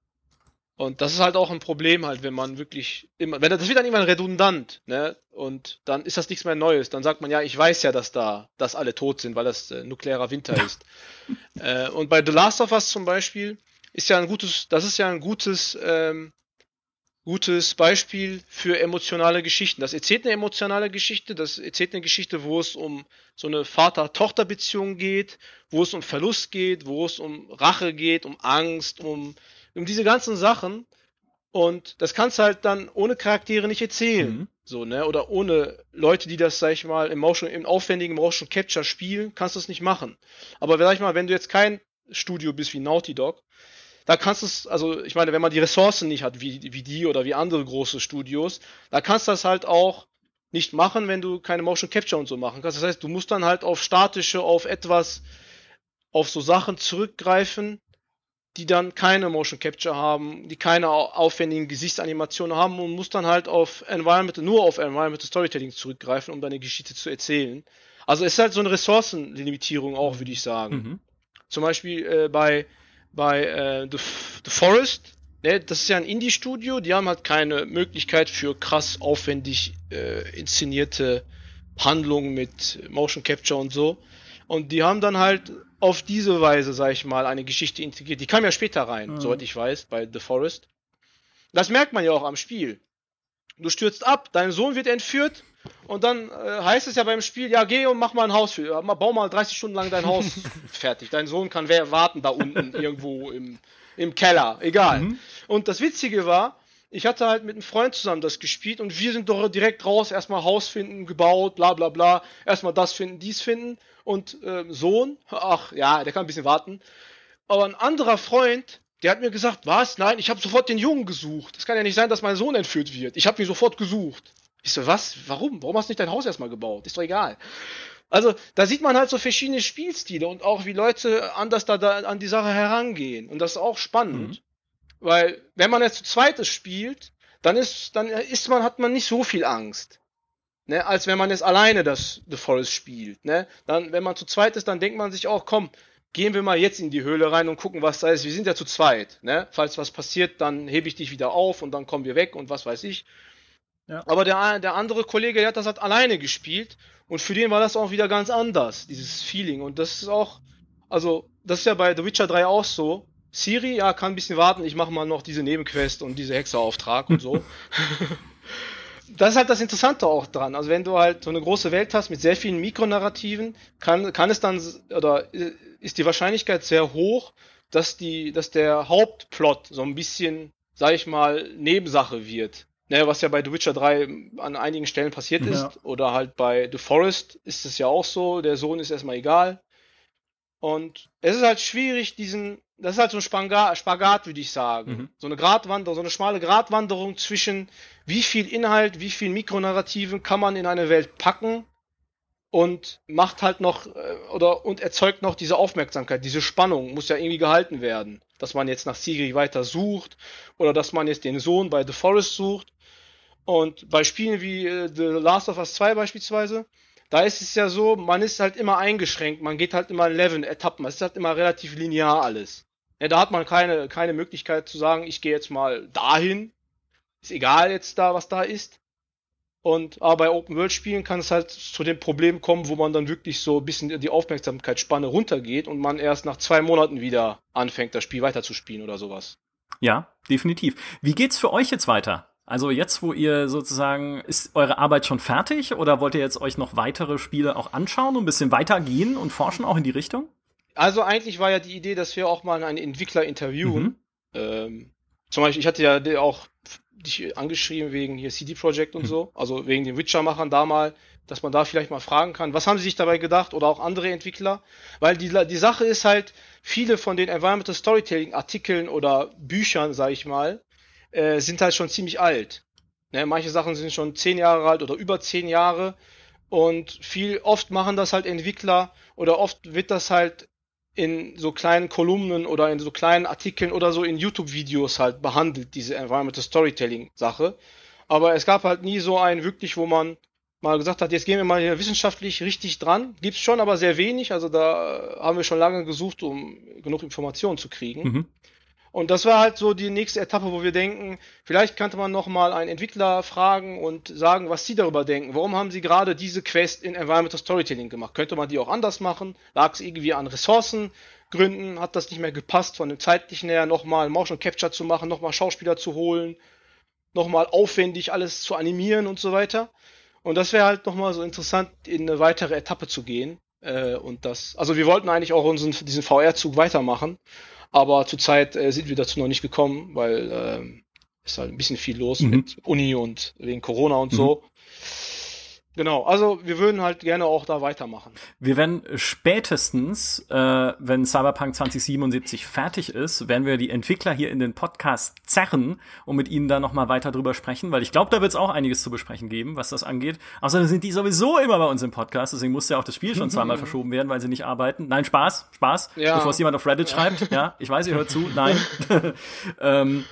und das ist halt auch ein Problem halt, wenn man wirklich immer, wenn das wird dann irgendwann redundant, ne? Und dann ist das nichts mehr Neues. Dann sagt man ja, ich weiß ja, dass da, dass alle tot sind, weil das äh, nuklearer Winter ist. (laughs) äh, und bei The Last of Us zum Beispiel ist ja ein gutes, das ist ja ein gutes, ähm, gutes Beispiel für emotionale Geschichten. Das erzählt eine emotionale Geschichte, das erzählt eine Geschichte, wo es um so eine Vater-Tochter-Beziehung geht, wo es um Verlust geht, wo es um Rache geht, um Angst, um um diese ganzen Sachen. Und das kannst du halt dann ohne Charaktere nicht erzählen. Mhm. So, ne? Oder ohne Leute, die das, sag ich mal, im Motion, im aufwendigen Motion Capture spielen, kannst du es nicht machen. Aber sag ich mal, wenn du jetzt kein Studio bist wie Naughty Dog, da kannst du es, also ich meine, wenn man die Ressourcen nicht hat, wie, wie die oder wie andere große Studios, da kannst du das halt auch nicht machen, wenn du keine Motion Capture und so machen kannst. Das heißt, du musst dann halt auf statische, auf etwas, auf so Sachen zurückgreifen, die dann keine Motion Capture haben, die keine aufwendigen Gesichtsanimationen haben und muss dann halt auf Environmental, nur auf Environmental Storytelling zurückgreifen, um deine Geschichte zu erzählen. Also es ist halt so eine Ressourcenlimitierung auch, würde ich sagen. Mhm. Zum Beispiel äh, bei, bei äh, The, The Forest, ne, das ist ja ein Indie-Studio, die haben halt keine Möglichkeit für krass aufwendig äh, inszenierte Handlungen mit Motion Capture und so. Und die haben dann halt auf diese Weise, sag ich mal, eine Geschichte integriert. Die kam ja später rein, mhm. soweit ich weiß, bei The Forest. Das merkt man ja auch am Spiel. Du stürzt ab, dein Sohn wird entführt und dann äh, heißt es ja beim Spiel, ja, geh und mach mal ein Haus für, bau mal 30 Stunden lang dein Haus (laughs) fertig. Dein Sohn kann warten da unten irgendwo im, im Keller, egal. Mhm. Und das Witzige war, ich hatte halt mit einem Freund zusammen das gespielt und wir sind doch direkt raus, erstmal Haus finden, gebaut, bla bla bla, erstmal das finden, dies finden und äh, Sohn, ach ja, der kann ein bisschen warten. Aber ein anderer Freund, der hat mir gesagt, was? Nein, ich habe sofort den Jungen gesucht. Das kann ja nicht sein, dass mein Sohn entführt wird. Ich habe ihn sofort gesucht. Ich so, was? Warum? Warum hast du nicht dein Haus erstmal gebaut? Ist doch egal. Also, da sieht man halt so verschiedene Spielstile und auch wie Leute anders da, da an die Sache herangehen. Und das ist auch spannend. Mhm. Weil, wenn man jetzt zu zweites spielt, dann ist, dann ist man, hat man nicht so viel Angst. Ne, als wenn man jetzt alleine das The Forest spielt. Ne? Dann, wenn man zu zweit ist, dann denkt man sich auch, komm, gehen wir mal jetzt in die Höhle rein und gucken, was da ist. Wir sind ja zu zweit. Ne? Falls was passiert, dann hebe ich dich wieder auf und dann kommen wir weg und was weiß ich. Ja. Aber der, der andere Kollege, der hat das halt alleine gespielt und für den war das auch wieder ganz anders, dieses Feeling. Und das ist auch, also, das ist ja bei The Witcher 3 auch so. Siri, ja, kann ein bisschen warten, ich mache mal noch diese Nebenquest und diese Hexerauftrag und so. (laughs) das ist halt das Interessante auch dran. Also wenn du halt so eine große Welt hast mit sehr vielen Mikronarrativen, kann, kann es dann, oder ist die Wahrscheinlichkeit sehr hoch, dass die, dass der Hauptplot so ein bisschen, sag ich mal, Nebensache wird. Naja, ne, was ja bei The Witcher 3 an einigen Stellen passiert ja. ist. Oder halt bei The Forest ist es ja auch so, der Sohn ist erstmal egal. Und es ist halt schwierig, diesen, das ist halt so ein Spagat, Spagat würde ich sagen. Mhm. So eine Gratwanderung, so eine schmale Gratwanderung zwischen wie viel Inhalt, wie viel Mikronarrativen kann man in eine Welt packen, und macht halt noch äh, oder und erzeugt noch diese Aufmerksamkeit, diese Spannung muss ja irgendwie gehalten werden, dass man jetzt nach Siri weiter sucht oder dass man jetzt den Sohn bei The Forest sucht. Und bei Spielen wie äh, The Last of Us 2 beispielsweise, da ist es ja so, man ist halt immer eingeschränkt, man geht halt immer Level, Etappen, es ist halt immer relativ linear alles. Ja, da hat man keine, keine Möglichkeit zu sagen, ich gehe jetzt mal dahin, ist egal jetzt da, was da ist. Und aber bei Open World Spielen kann es halt zu dem Problem kommen, wo man dann wirklich so ein bisschen die Aufmerksamkeitsspanne runtergeht und man erst nach zwei Monaten wieder anfängt, das Spiel weiterzuspielen oder sowas. Ja, definitiv. Wie geht's für euch jetzt weiter? Also jetzt, wo ihr sozusagen, ist eure Arbeit schon fertig oder wollt ihr jetzt euch noch weitere Spiele auch anschauen und ein bisschen weitergehen und forschen auch in die Richtung? Also eigentlich war ja die Idee, dass wir auch mal einen Entwickler interviewen. Mhm. Ähm, zum Beispiel, ich hatte ja auch dich angeschrieben wegen hier CD Projekt und mhm. so, also wegen den Witcher-Machern da mal, dass man da vielleicht mal fragen kann, was haben sie sich dabei gedacht oder auch andere Entwickler? Weil die, die Sache ist halt, viele von den Environmental Storytelling-Artikeln oder Büchern, sag ich mal, äh, sind halt schon ziemlich alt. Ne, manche Sachen sind schon zehn Jahre alt oder über zehn Jahre und viel oft machen das halt Entwickler oder oft wird das halt in so kleinen Kolumnen oder in so kleinen Artikeln oder so in YouTube-Videos halt behandelt, diese Environmental Storytelling-Sache. Aber es gab halt nie so einen wirklich, wo man mal gesagt hat, jetzt gehen wir mal hier wissenschaftlich richtig dran. Gibt's schon, aber sehr wenig. Also da haben wir schon lange gesucht, um genug Informationen zu kriegen. Mhm. Und das war halt so die nächste Etappe, wo wir denken, vielleicht könnte man noch mal einen Entwickler fragen und sagen, was sie darüber denken. Warum haben sie gerade diese Quest in Environmental Storytelling gemacht? Könnte man die auch anders machen? Lag es irgendwie an Ressourcengründen? Hat das nicht mehr gepasst von dem zeitlichen her, nochmal Motion Capture zu machen, nochmal Schauspieler zu holen, nochmal aufwendig alles zu animieren und so weiter? Und das wäre halt nochmal so interessant, in eine weitere Etappe zu gehen. Äh, und das, also wir wollten eigentlich auch unseren, diesen VR-Zug weitermachen. Aber zurzeit äh, sind wir dazu noch nicht gekommen, weil äh, ist halt ein bisschen viel los mhm. mit Uni und wegen Corona und mhm. so. Genau, also wir würden halt gerne auch da weitermachen. Wir werden spätestens, äh, wenn Cyberpunk 2077 fertig ist, werden wir die Entwickler hier in den Podcast zerren und mit ihnen da nochmal weiter drüber sprechen, weil ich glaube, da wird es auch einiges zu besprechen geben, was das angeht. Außerdem sind die sowieso immer bei uns im Podcast, deswegen musste ja auch das Spiel schon zweimal (laughs) verschoben werden, weil sie nicht arbeiten. Nein, Spaß, Spaß, ja. bevor es jemand auf Reddit (laughs) schreibt. Ja, ich weiß, ihr hört zu. Nein. (laughs) ähm,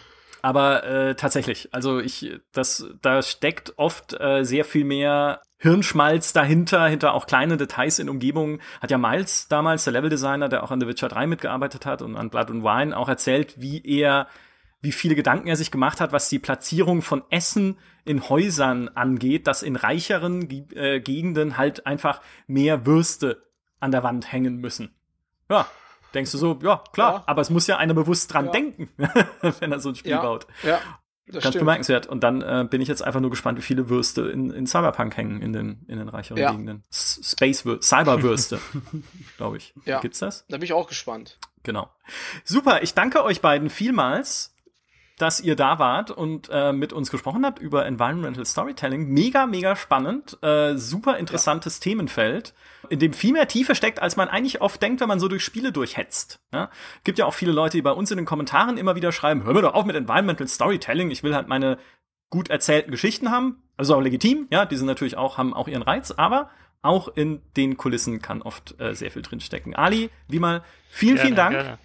aber äh, tatsächlich, also ich, das, da steckt oft äh, sehr viel mehr Hirnschmalz dahinter, hinter auch kleine Details in Umgebungen. Hat ja Miles damals, der Leveldesigner, der auch an The Witcher 3 mitgearbeitet hat und an Blood and Wine, auch erzählt, wie er, wie viele Gedanken er sich gemacht hat, was die Platzierung von Essen in Häusern angeht, dass in reicheren äh, Gegenden halt einfach mehr Würste an der Wand hängen müssen. Ja, denkst du so, ja, klar, ja. aber es muss ja einer bewusst dran ja. denken, (laughs) wenn er so ein Spiel ja. baut. Ja. Das Ganz stimmt. bemerkenswert. Und dann äh, bin ich jetzt einfach nur gespannt, wie viele Würste in, in Cyberpunk hängen in den, in den reicheren ja. Gegenden. Space Cyberwürste, (laughs) glaube ich. Ja. Gibt's das? Da bin ich auch gespannt. Genau. Super, ich danke euch beiden vielmals dass ihr da wart und äh, mit uns gesprochen habt über Environmental Storytelling. Mega, mega spannend, äh, super interessantes ja. Themenfeld, in dem viel mehr Tiefe steckt, als man eigentlich oft denkt, wenn man so durch Spiele durchhetzt. Ja? Gibt ja auch viele Leute, die bei uns in den Kommentaren immer wieder schreiben, hör mir doch auf mit Environmental Storytelling, ich will halt meine gut erzählten Geschichten haben. Also auch legitim, ja, die sind natürlich auch, haben auch ihren Reiz, aber auch in den Kulissen kann oft äh, sehr viel drinstecken. Ali, wie mal, vielen, gerne, vielen Dank. Gerne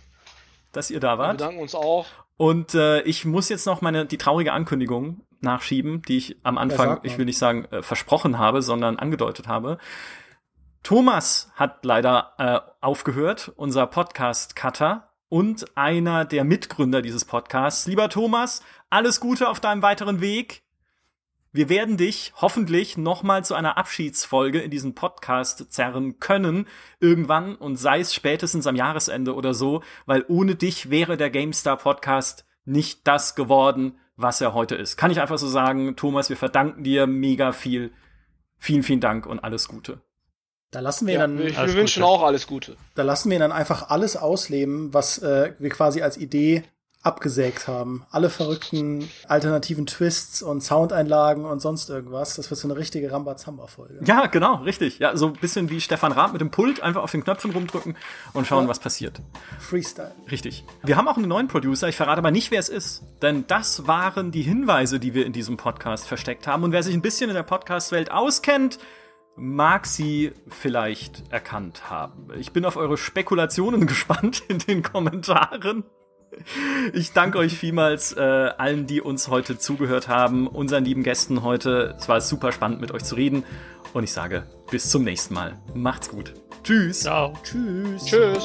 dass ihr da wart. Wir bedanken uns auch. Und äh, ich muss jetzt noch meine die traurige Ankündigung nachschieben, die ich am Anfang, ich will nicht sagen äh, versprochen habe, sondern angedeutet habe. Thomas hat leider äh, aufgehört, unser Podcast-Cutter und einer der Mitgründer dieses Podcasts. Lieber Thomas, alles Gute auf deinem weiteren Weg. Wir werden dich hoffentlich nochmal zu einer Abschiedsfolge in diesen Podcast zerren können, irgendwann und sei es spätestens am Jahresende oder so, weil ohne dich wäre der GameStar Podcast nicht das geworden, was er heute ist. Kann ich einfach so sagen, Thomas, wir verdanken dir mega viel. Vielen, vielen Dank und alles Gute. Da lassen wir ja, dann. Wir, wir wünschen auch alles Gute. Da lassen wir dann einfach alles ausleben, was äh, wir quasi als Idee abgesägt haben. Alle verrückten alternativen Twists und Soundeinlagen und sonst irgendwas. Das wird so eine richtige Rambazamba-Folge. Ja, genau, richtig. Ja, so ein bisschen wie Stefan Raab mit dem Pult, einfach auf den Knöpfen rumdrücken und schauen, ja. was passiert. Freestyle. Richtig. Wir haben auch einen neuen Producer, ich verrate aber nicht, wer es ist. Denn das waren die Hinweise, die wir in diesem Podcast versteckt haben. Und wer sich ein bisschen in der Podcast-Welt auskennt, mag sie vielleicht erkannt haben. Ich bin auf eure Spekulationen (laughs) gespannt in den Kommentaren. Ich danke euch vielmals äh, allen, die uns heute zugehört haben, unseren lieben Gästen heute. Es war super spannend, mit euch zu reden. Und ich sage bis zum nächsten Mal. Macht's gut. Tschüss. Ciao. Tschüss. Tschüss.